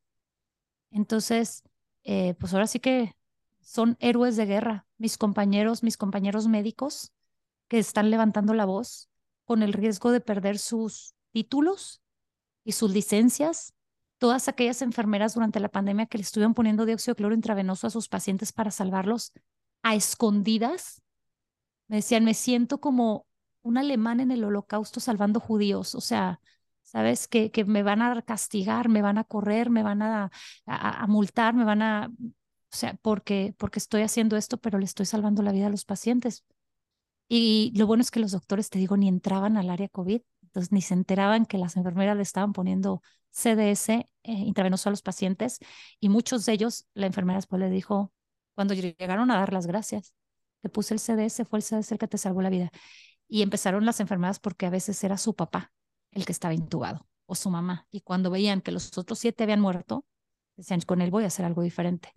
Entonces, eh, pues ahora sí que son héroes de guerra, mis compañeros, mis compañeros médicos que están levantando la voz con el riesgo de perder sus títulos y sus licencias. Todas aquellas enfermeras durante la pandemia que le estuvieron poniendo dióxido de cloro intravenoso a sus pacientes para salvarlos a escondidas, me decían, me siento como un alemán en el holocausto salvando judíos, o sea, ¿sabes? Que, que me van a castigar, me van a correr, me van a, a, a, multar, me van a, o sea, porque, porque estoy haciendo esto, pero le estoy salvando la vida a los pacientes. Y lo bueno es que los doctores, te digo, ni entraban al área COVID, entonces ni se enteraban que las enfermeras le estaban poniendo CDS eh, intravenoso a los pacientes y muchos de ellos, la enfermera después le dijo, cuando llegaron a dar las gracias, te puse el CDS, fue el CDS el que te salvó la vida. Y empezaron las enfermedades porque a veces era su papá el que estaba intubado o su mamá. Y cuando veían que los otros siete habían muerto, decían, con él voy a hacer algo diferente.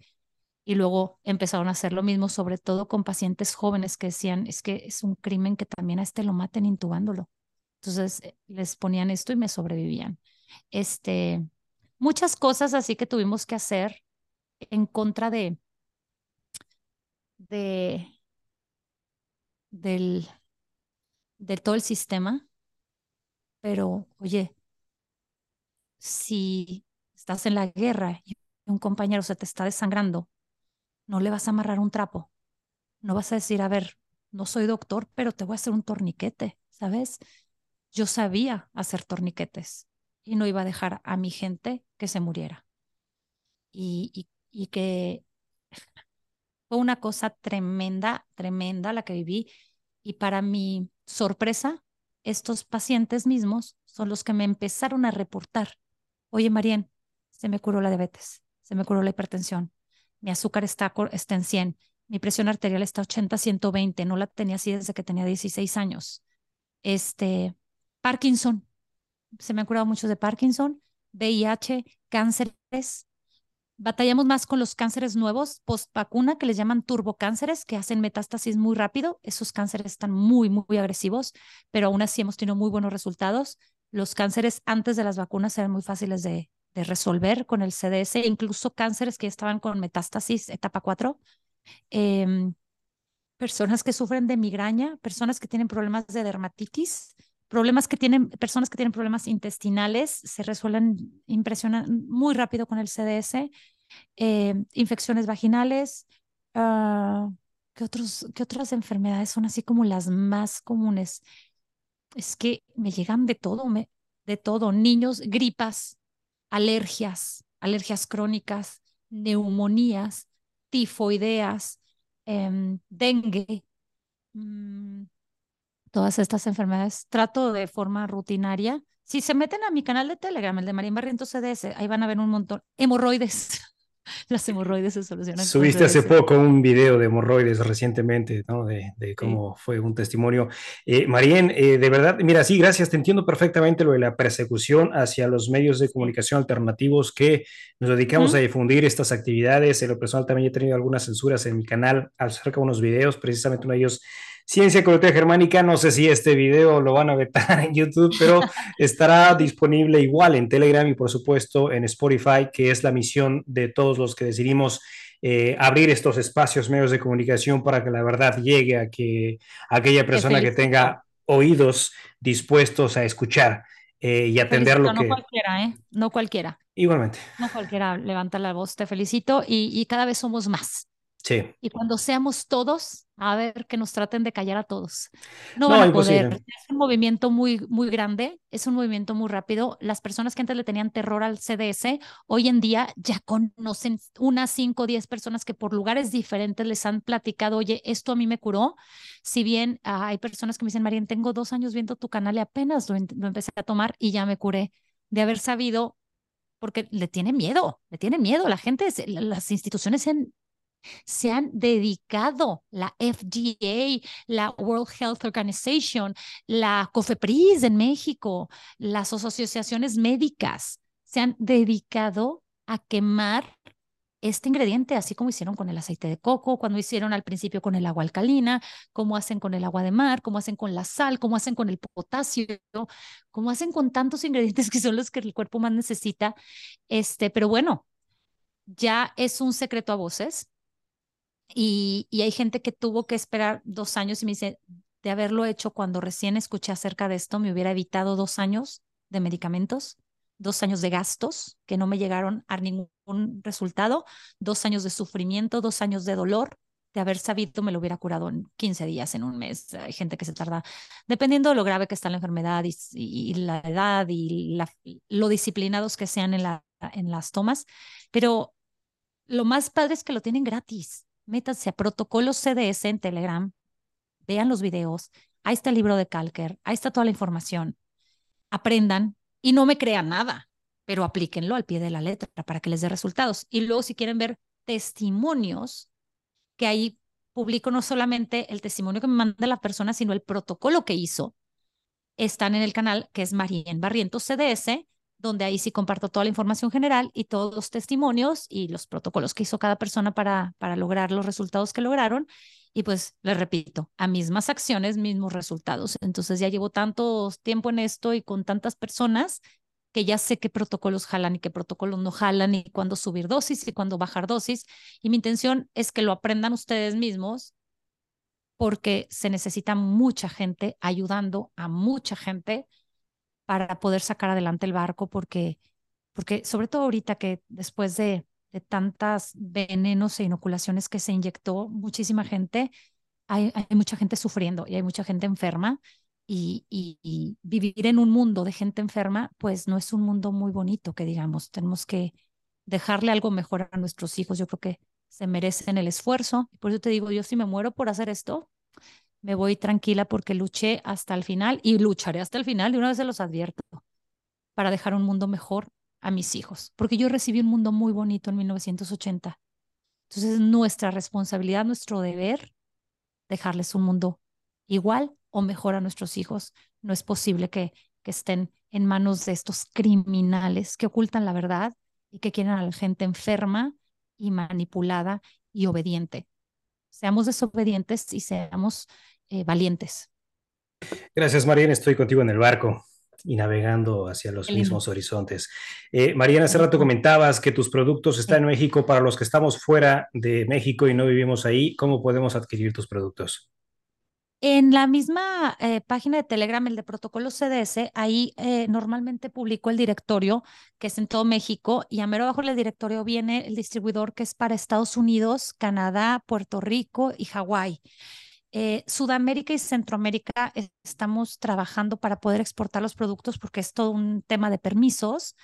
Y luego empezaron a hacer lo mismo, sobre todo con pacientes jóvenes que decían, es que es un crimen que también a este lo maten intubándolo. Entonces eh, les ponían esto y me sobrevivían. Este, muchas cosas así que tuvimos que hacer en contra de, de, del, de todo el sistema. Pero, oye, si estás en la guerra y un compañero se te está desangrando, no le vas a amarrar un trapo. No vas a decir, a ver, no soy doctor, pero te voy a hacer un torniquete, ¿sabes? Yo sabía hacer torniquetes y no iba a dejar a mi gente que se muriera. Y, y, y que fue una cosa tremenda, tremenda la que viví. Y para mi sorpresa, estos pacientes mismos son los que me empezaron a reportar. Oye, Marien, se me curó la diabetes, se me curó la hipertensión, mi azúcar está, está en 100, mi presión arterial está 80, 120, no la tenía así desde que tenía 16 años. Este, Parkinson, se me han curado muchos de Parkinson, VIH, cánceres. Batallamos más con los cánceres nuevos post vacuna que les llaman turbocánceres, que hacen metástasis muy rápido. Esos cánceres están muy, muy agresivos, pero aún así hemos tenido muy buenos resultados. Los cánceres antes de las vacunas eran muy fáciles de, de resolver con el CDS, incluso cánceres que estaban con metástasis etapa 4. Eh, personas que sufren de migraña, personas que tienen problemas de dermatitis, problemas que tienen, personas que tienen problemas intestinales, se resuelven, impresionan muy rápido con el CDS, eh, infecciones vaginales, uh, ¿qué, otros, ¿qué otras enfermedades son así como las más comunes? Es que me llegan de todo, me, de todo, niños, gripas, alergias, alergias crónicas, neumonías, tifoideas, eh, dengue, mmm, todas estas enfermedades. Trato de forma rutinaria. Si se meten a mi canal de Telegram, el de Marín Barrientos CDS, ahí van a ver un montón. Hemorroides. Las hemorroides se solucionan. Subiste hace poco un video de hemorroides recientemente, ¿no? De, de cómo sí. fue un testimonio. Eh, Marien, eh, de verdad, mira, sí, gracias, te entiendo perfectamente lo de la persecución hacia los medios de comunicación alternativos que nos dedicamos a difundir estas actividades. En lo personal también he tenido algunas censuras en mi canal acerca de unos videos, precisamente uno de ellos Ciencia Ecología Germánica, no sé si este video lo van a vetar en YouTube, pero estará disponible igual en Telegram y por supuesto en Spotify, que es la misión de todos los que decidimos eh, abrir estos espacios, medios de comunicación para que la verdad llegue a que a aquella persona que tenga oídos dispuestos a escuchar eh, y atender felicito, lo que... No cualquiera, ¿eh? No cualquiera. Igualmente. No cualquiera levanta la voz, te felicito y, y cada vez somos más. Sí. Y cuando seamos todos, a ver que nos traten de callar a todos. No, no van a poder. Imposible. Es un movimiento muy, muy grande, es un movimiento muy rápido. Las personas que antes le tenían terror al CDS, hoy en día ya conocen unas 5 o 10 personas que por lugares diferentes les han platicado, oye, esto a mí me curó. Si bien uh, hay personas que me dicen, Marian, tengo dos años viendo tu canal y apenas lo, lo empecé a tomar y ya me curé de haber sabido porque le tiene miedo, le tiene miedo. La gente, las instituciones en, se han dedicado la FDA, la World Health Organization, la COFEPRIS en México, las asociaciones médicas, se han dedicado a quemar este ingrediente, así como hicieron con el aceite de coco, cuando hicieron al principio con el agua alcalina, cómo hacen con el agua de mar, cómo hacen con la sal, cómo hacen con el potasio, cómo hacen con tantos ingredientes que son los que el cuerpo más necesita. Este, pero bueno, ya es un secreto a voces. Y, hay gente que tuvo que esperar dos años y me dice, de haberlo hecho cuando recién escuché acerca de esto, me hubiera evitado dos años de medicamentos dos años de gastos que no me llegaron a ningún resultado, dos años de sufrimiento, dos años de dolor. De haber sabido, me lo hubiera curado en 15 días, en un mes. Hay gente que se tarda, dependiendo de lo grave que está la enfermedad y, la edad y lo disciplinados que sean en, en las tomas. Pero lo más padre es que lo tienen gratis. Métanse a protocolos CDS en Telegram, vean los videos. Ahí está el libro de Calker, ahí está toda la información. Aprendan, y no me crean nada, pero aplíquenlo al pie de la letra para que les dé resultados. Y luego si quieren ver testimonios, que ahí publico no solamente el testimonio que me manda la persona, sino el protocolo que hizo. Están en el canal que es Marien Barrientos CDS, donde ahí sí comparto toda la información general y todos los testimonios y los protocolos que hizo cada persona para, para lograr los resultados que lograron. Y pues les repito, a mismas acciones, mismos resultados. Entonces ya llevo tanto tiempo en esto y con tantas personas que ya sé qué protocolos jalan y qué protocolos no jalan y cuándo subir dosis y cuándo bajar dosis. Y mi intención es que lo aprendan ustedes mismos porque se necesita mucha gente ayudando a mucha gente para poder sacar adelante el barco porque, porque sobre todo ahorita que después de de tantas venenos e inoculaciones que se inyectó muchísima gente, hay, hay mucha gente sufriendo y hay mucha gente enferma. Y, y, vivir en un mundo de gente enferma, pues no es un mundo muy bonito, que digamos. Tenemos que dejarle algo mejor a nuestros hijos. Yo creo que se merecen el esfuerzo. Por eso te digo, yo si me muero por hacer esto, me voy tranquila porque luché hasta el final y lucharé hasta el final, de una vez se los advierto, para dejar un mundo mejor a mis hijos, porque yo recibí un mundo muy bonito en 1980. Entonces es nuestra responsabilidad, nuestro deber, dejarles un mundo igual o mejor a nuestros hijos. No es posible que, que estén en manos de estos criminales que ocultan la verdad y que quieren a la gente enferma y manipulada y obediente. Seamos desobedientes y seamos eh, valientes. Gracias, Mariana. Estoy contigo en el barco y navegando hacia los mismos horizontes. Eh, Mariana, hace rato comentabas que tus productos están en México. Para los que estamos fuera de México y no vivimos ahí, ¿cómo podemos adquirir tus productos? En la misma eh, página de Telegram, el de protocolo CDS, ahí eh, normalmente publico el directorio, que es en todo México, y a mero abajo del directorio viene el distribuidor que es para Estados Unidos, Canadá, Puerto Rico y Hawái. Eh, Sudamérica y Centroamérica estamos trabajando para poder exportar los productos porque es todo un tema de permisos,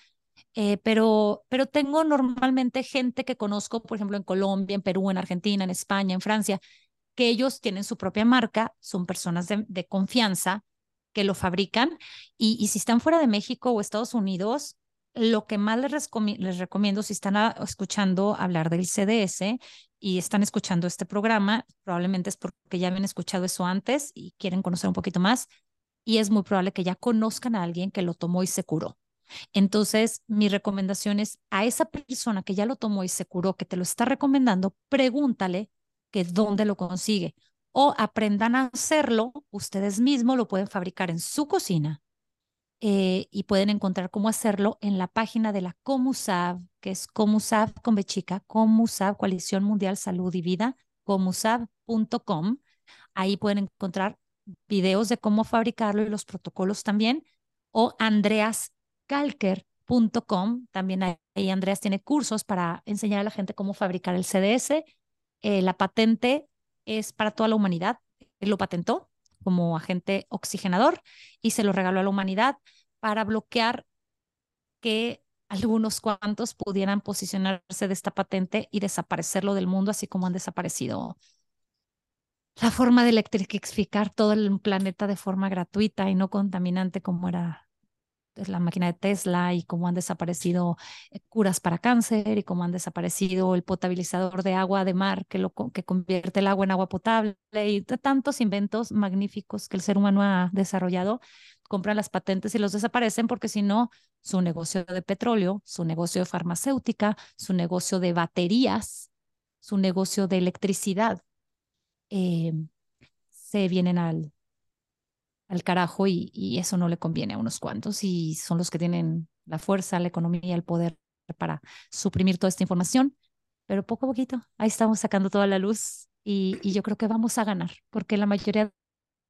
eh, pero, pero tengo normalmente gente que conozco, por ejemplo, en Colombia, en Perú, en Argentina, en España, en Francia, que ellos tienen su propia marca, son personas de, confianza que lo fabrican y, si están fuera de México o Estados Unidos, lo que más les, les recomiendo si están escuchando hablar del CDS y están escuchando este programa, probablemente es porque ya habían escuchado eso antes y quieren conocer un poquito más y es muy probable que ya conozcan a alguien que lo tomó y se curó. Entonces, mi recomendación es a esa persona que ya lo tomó y se curó, que te lo está recomendando, pregúntale que dónde lo consigue o aprendan a hacerlo ustedes mismos, lo pueden fabricar en su cocina eh, y pueden encontrar cómo hacerlo en la página de la COMUSAV, que es COMUSAV con Bechica, COMUSAV, Coalición Mundial Salud y Vida, comusav.com. Ahí pueden encontrar videos de cómo fabricarlo y los protocolos también, o andreascalker.com. También ahí Andreas tiene cursos para enseñar a la gente cómo fabricar el CDS. Eh, la patente es para toda la humanidad. Él lo patentó como agente oxigenador y se lo regaló a la humanidad para bloquear que algunos cuantos pudieran posicionarse de esta patente y desaparecerlo del mundo, así como han desaparecido la forma de electrificar todo el planeta de forma gratuita y no contaminante como era la máquina de Tesla y cómo han desaparecido eh, curas para cáncer y cómo han desaparecido el potabilizador de agua de mar que, lo, que convierte el agua en agua potable y tantos inventos magníficos que el ser humano ha desarrollado. compran las patentes y los desaparecen porque si no, su negocio de petróleo, su negocio de farmacéutica, su negocio de baterías, su negocio de electricidad, eh, se vienen al, al carajo y, eso no le conviene a unos cuantos y son los que tienen la fuerza, la economía, el poder para suprimir toda esta información. Pero poco a poquito, ahí estamos sacando toda la luz y, y yo creo que vamos a ganar porque la mayoría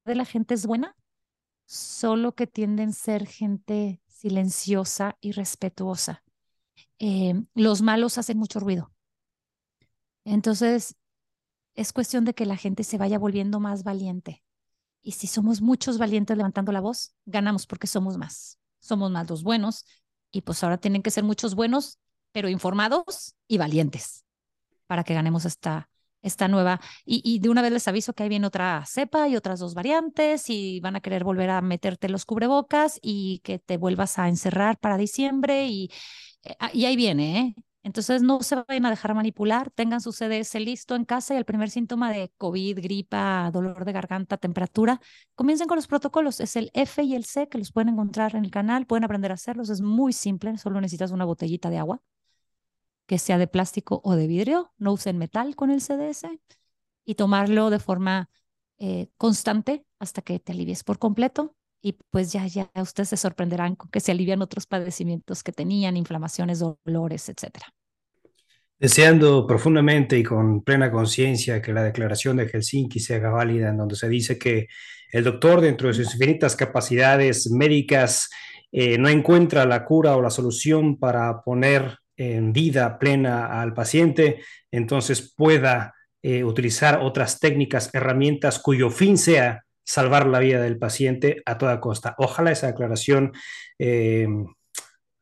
de la gente es buena, solo que tienden a ser gente silenciosa y respetuosa. Eh, los malos hacen mucho ruido. Entonces, es cuestión de que la gente se vaya volviendo más valiente. Y si somos muchos valientes levantando la voz, ganamos porque somos más. Somos más los buenos. Y pues ahora tienen que ser muchos buenos, pero informados y valientes para que ganemos esta, esta nueva. Y, y, de una vez les aviso que ahí viene otra cepa y otras dos variantes y van a querer volver a meterte los cubrebocas y que te vuelvas a encerrar para diciembre y, y ahí viene, ¿eh? Entonces no se vayan a dejar manipular, tengan su CDS listo en casa y el primer síntoma de COVID, gripa, dolor de garganta, temperatura, comiencen con los protocolos. Es el F y el C que los pueden encontrar en el canal, pueden aprender a hacerlos, es muy simple, solo necesitas una botellita de agua que sea de plástico o de vidrio, no usen metal con el CDS y tomarlo de forma eh, constante hasta que te alivies por completo y pues ya, ya ustedes se sorprenderán con que se alivian otros padecimientos que tenían, inflamaciones, dolores, etcétera. Deseando profundamente y con plena conciencia que la declaración de Helsinki se haga válida, en donde se dice que el doctor, dentro de sus infinitas capacidades médicas, eh, no encuentra la cura o la solución para poner en vida plena al paciente, entonces pueda eh, utilizar otras técnicas, herramientas cuyo fin sea salvar la vida del paciente a toda costa. Ojalá esa declaración eh,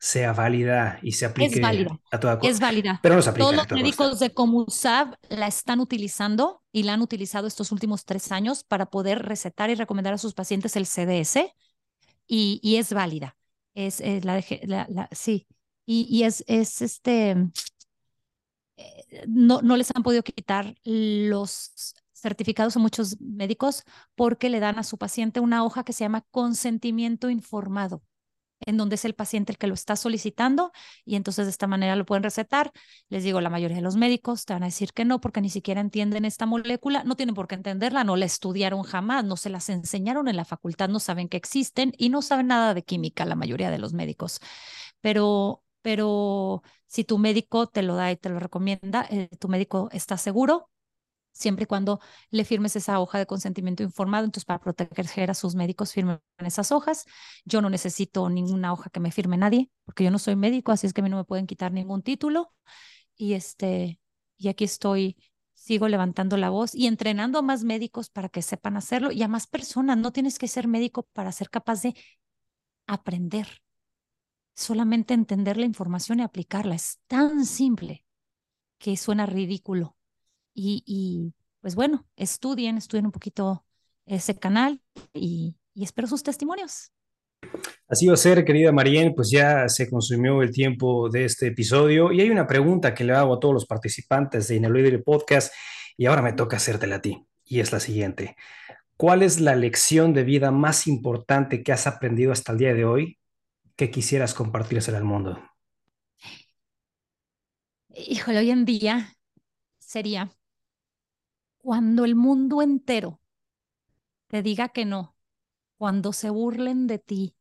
sea válida y se aplique a toda costa. Es válida. Pero no se aplica Todos los médicos costa. de Comusab la están utilizando y la han utilizado estos últimos tres años para poder recetar y recomendar a sus pacientes el CDS y, y es válida. Es, es la, la, la, sí, y, y es, es este, no, no les han podido quitar los certificados a muchos médicos porque le dan a su paciente una hoja que se llama consentimiento informado, en donde es el paciente el que lo está solicitando y entonces de esta manera lo pueden recetar. Les digo, la mayoría de los médicos te van a decir que no porque ni siquiera entienden esta molécula, no tienen por qué entenderla, no la estudiaron jamás, no se las enseñaron en la facultad, no saben que existen y no saben nada de química la mayoría de los médicos. Pero pero si tu médico te lo da y te lo recomienda, eh, tu médico está seguro, siempre y cuando le firmes esa hoja de consentimiento informado. Entonces, para proteger a sus médicos, firmen esas hojas. Yo no necesito ninguna hoja que me firme nadie, porque yo no soy médico, así es que a mí no me pueden quitar ningún título. Y, este, y aquí estoy, sigo levantando la voz y entrenando a más médicos para que sepan hacerlo y a más personas. No tienes que ser médico para ser capaz de aprender solamente entender la información y aplicarla. Es tan simple que suena ridículo. Y, y pues bueno, estudien, estudien un poquito ese canal y, y espero sus testimonios. Así va a ser, querida Marien, pues ya se consumió el tiempo de este episodio y hay una pregunta que le hago a todos los participantes de Ineludible Podcast y ahora me toca hacértela a ti y es la siguiente. ¿Cuál es la lección de vida más importante que has aprendido hasta el día de hoy que quisieras compartírselo al mundo? Híjole, hoy en día sería cuando el mundo entero te diga que no, cuando se burlen de ti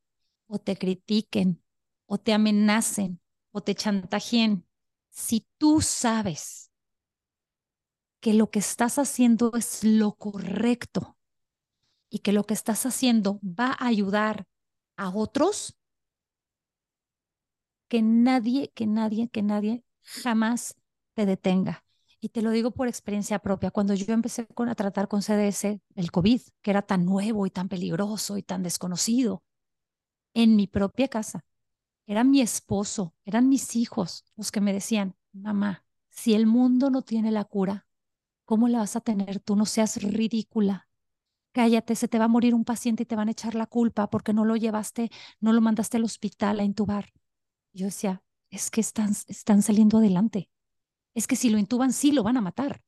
o te critiquen o te amenacen o te chantajeen, si tú sabes que lo que estás haciendo es lo correcto y que lo que estás haciendo va a ayudar a otros, que nadie, que nadie, que nadie jamás te detenga. Y te lo digo por experiencia propia. Cuando yo empecé con, a tratar con CDS, el COVID, que era tan nuevo y tan peligroso y tan desconocido, en mi propia casa, era mi esposo, eran mis hijos los que me decían, mamá, si el mundo no tiene la cura, ¿cómo la vas a tener tú? No seas ridícula. Cállate, se te va a morir un paciente y te van a echar la culpa porque no lo llevaste, no lo mandaste al hospital a intubar. Yo decía, es que están, están saliendo adelante. Es que si lo intuban, sí lo van a matar.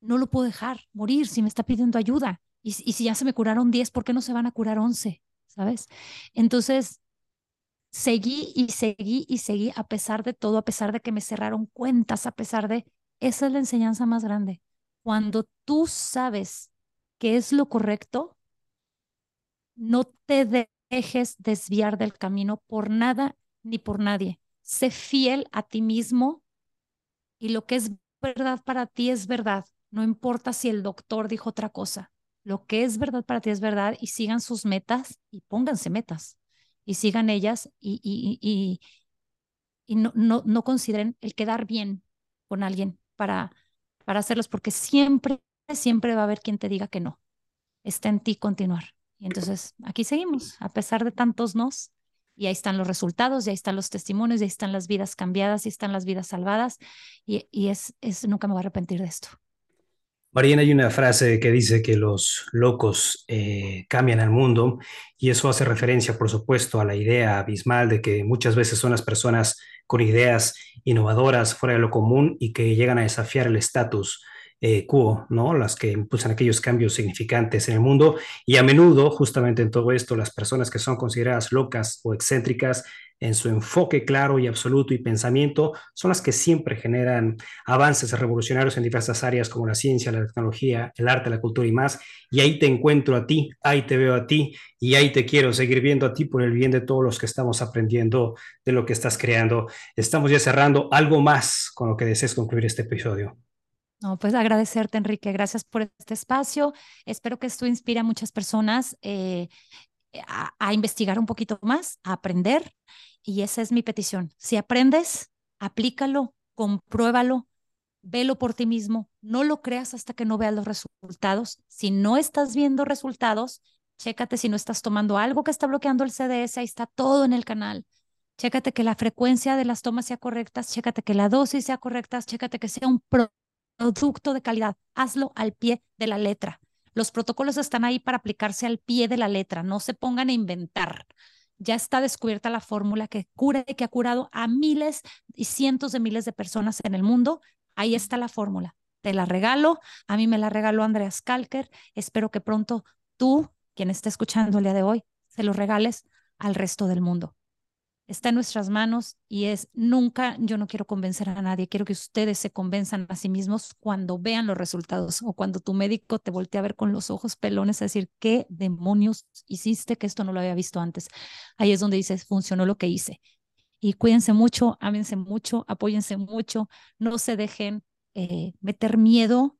No lo puedo dejar morir si me está pidiendo ayuda. Y, si ya se me curaron 10, ¿por qué no se van a curar 11? ¿sabes? Entonces, seguí y seguí y seguí a pesar de todo, a pesar de que me cerraron cuentas, a pesar de... Esa es la enseñanza más grande. Cuando tú sabes qué es lo correcto, no te dejes desviar del camino por nada ni por nadie. Sé fiel a ti mismo y lo que es verdad para ti es verdad. No importa si el doctor dijo otra cosa. Lo que es verdad para ti es verdad y sigan sus metas y pónganse metas y sigan ellas y, y, y, y no, no, no consideren el quedar bien con alguien para, para hacerlos, porque siempre, siempre va a haber quien te diga que no. Está en ti continuar. Y entonces aquí seguimos, a pesar de tantos nos, y ahí están los resultados, y ahí están los testimonios, y ahí están las vidas cambiadas, y están las vidas salvadas, y, y es, es, nunca me voy a arrepentir de esto. Mariana, hay una frase que dice que los locos eh, cambian al mundo y eso hace referencia, por supuesto, a la idea abismal de que muchas veces son las personas con ideas innovadoras fuera de lo común y que llegan a desafiar el estatus eh, ¿no? Las que impulsan aquellos cambios significantes en el mundo y a menudo, justamente en todo esto, las personas que son consideradas locas o excéntricas en su enfoque claro y absoluto y pensamiento son las que siempre generan avances revolucionarios en diversas áreas como la ciencia, la tecnología, el arte, la cultura y más. Y ahí te encuentro a ti, ahí te veo a ti y ahí te quiero seguir viendo a ti por el bien de todos los que estamos aprendiendo de lo que estás creando. Estamos ya cerrando algo más con lo que desees concluir este episodio. No, pues agradecerte, Enrique. Gracias por este espacio. Espero que esto inspire a muchas personas eh, a, investigar un poquito más, a aprender. Y esa es mi petición. Si aprendes, aplícalo, compruébalo, velo por ti mismo. No lo creas hasta que no veas los resultados. Si no estás viendo resultados, chécate si no estás tomando algo que está bloqueando el CDS. Ahí está todo en el canal. Chécate que la frecuencia de las tomas sea correcta, chécate que la dosis sea correcta, chécate que sea un producto de calidad. Hazlo al pie de la letra. Los protocolos están ahí para aplicarse al pie de la letra. No se pongan a inventar. Ya está descubierta la fórmula que cura y que ha curado a miles y cientos de miles de personas en el mundo. Ahí está la fórmula. Te la regalo. A mí me la regaló Andreas Kalker. Espero que pronto tú, quien esté escuchando el día de hoy, se lo regales al resto del mundo está en nuestras manos y es nunca, yo no quiero convencer a nadie, quiero que ustedes se convenzan a sí mismos cuando vean los resultados o cuando tu médico te voltea a ver con los ojos pelones a decir, ¿qué demonios hiciste que esto no lo había visto antes? Ahí es donde dices, funcionó lo que hice. Y cuídense mucho, ámense mucho, apóyense mucho, no se dejen eh, meter miedo,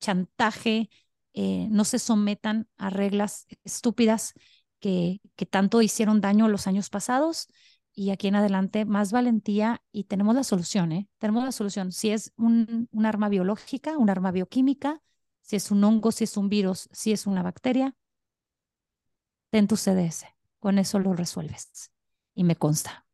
chantaje, eh, no se sometan a reglas estúpidas que, que tanto hicieron daño los años pasados y aquí en adelante más valentía y tenemos la solución, ¿eh? Tenemos la solución. Si es un, un, arma biológica, un arma bioquímica, si es un hongo, si es un virus, si es una bacteria, ten tu CDS. Con eso lo resuelves. Y me consta.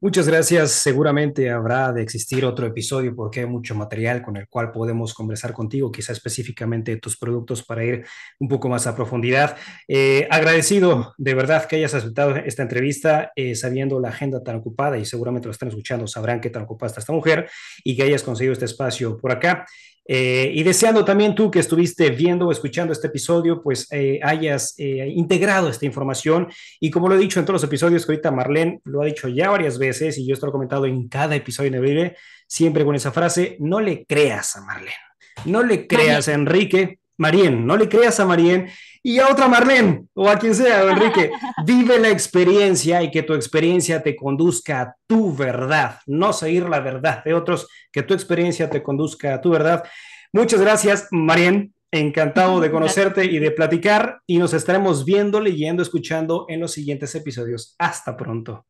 Muchas gracias. Seguramente habrá de existir otro episodio porque hay mucho material con el cual podemos conversar contigo, quizá específicamente de tus productos para ir un poco más a profundidad. Eh, agradecido de verdad que hayas aceptado esta entrevista, eh, sabiendo la agenda tan ocupada y seguramente lo están escuchando, sabrán qué tan ocupada está esta mujer y que hayas conseguido este espacio por acá. Eh, y deseando también tú que estuviste viendo o escuchando este episodio, pues eh, hayas eh, integrado esta información. Y como lo he dicho en todos los episodios, que ahorita Marlene lo ha dicho ya varias veces y yo esto lo he comentado en cada episodio de Vive, siempre con esa frase, no le creas a Marlene, no le creas a Enrique, Marien, no le creas a Marien y a otra Marlene o a quien sea, Enrique. Vive la experiencia y que tu experiencia te conduzca a tu verdad, no seguir la verdad de otros, que tu experiencia te conduzca a tu verdad. Muchas gracias, Marien. Encantado de conocerte y de platicar y nos estaremos viendo, leyendo, escuchando en los siguientes episodios. Hasta pronto.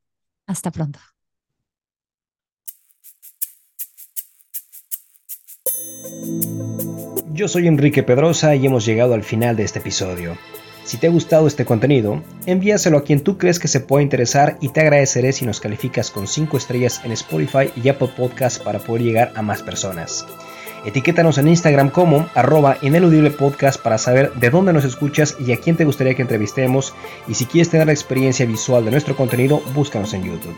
Hasta pronto. Yo soy Enrique Pedrosa y hemos llegado al final de este episodio. Si te ha gustado este contenido, envíaselo a quien tú crees que se pueda interesar y te agradeceré si nos calificas con 5 estrellas en Spotify y Apple Podcast para poder llegar a más personas. Etiquétanos en Instagram como arroba ineludible podcast para saber de dónde nos escuchas y a quién te gustaría que entrevistemos y si quieres tener la experiencia visual de nuestro contenido, búscanos en YouTube.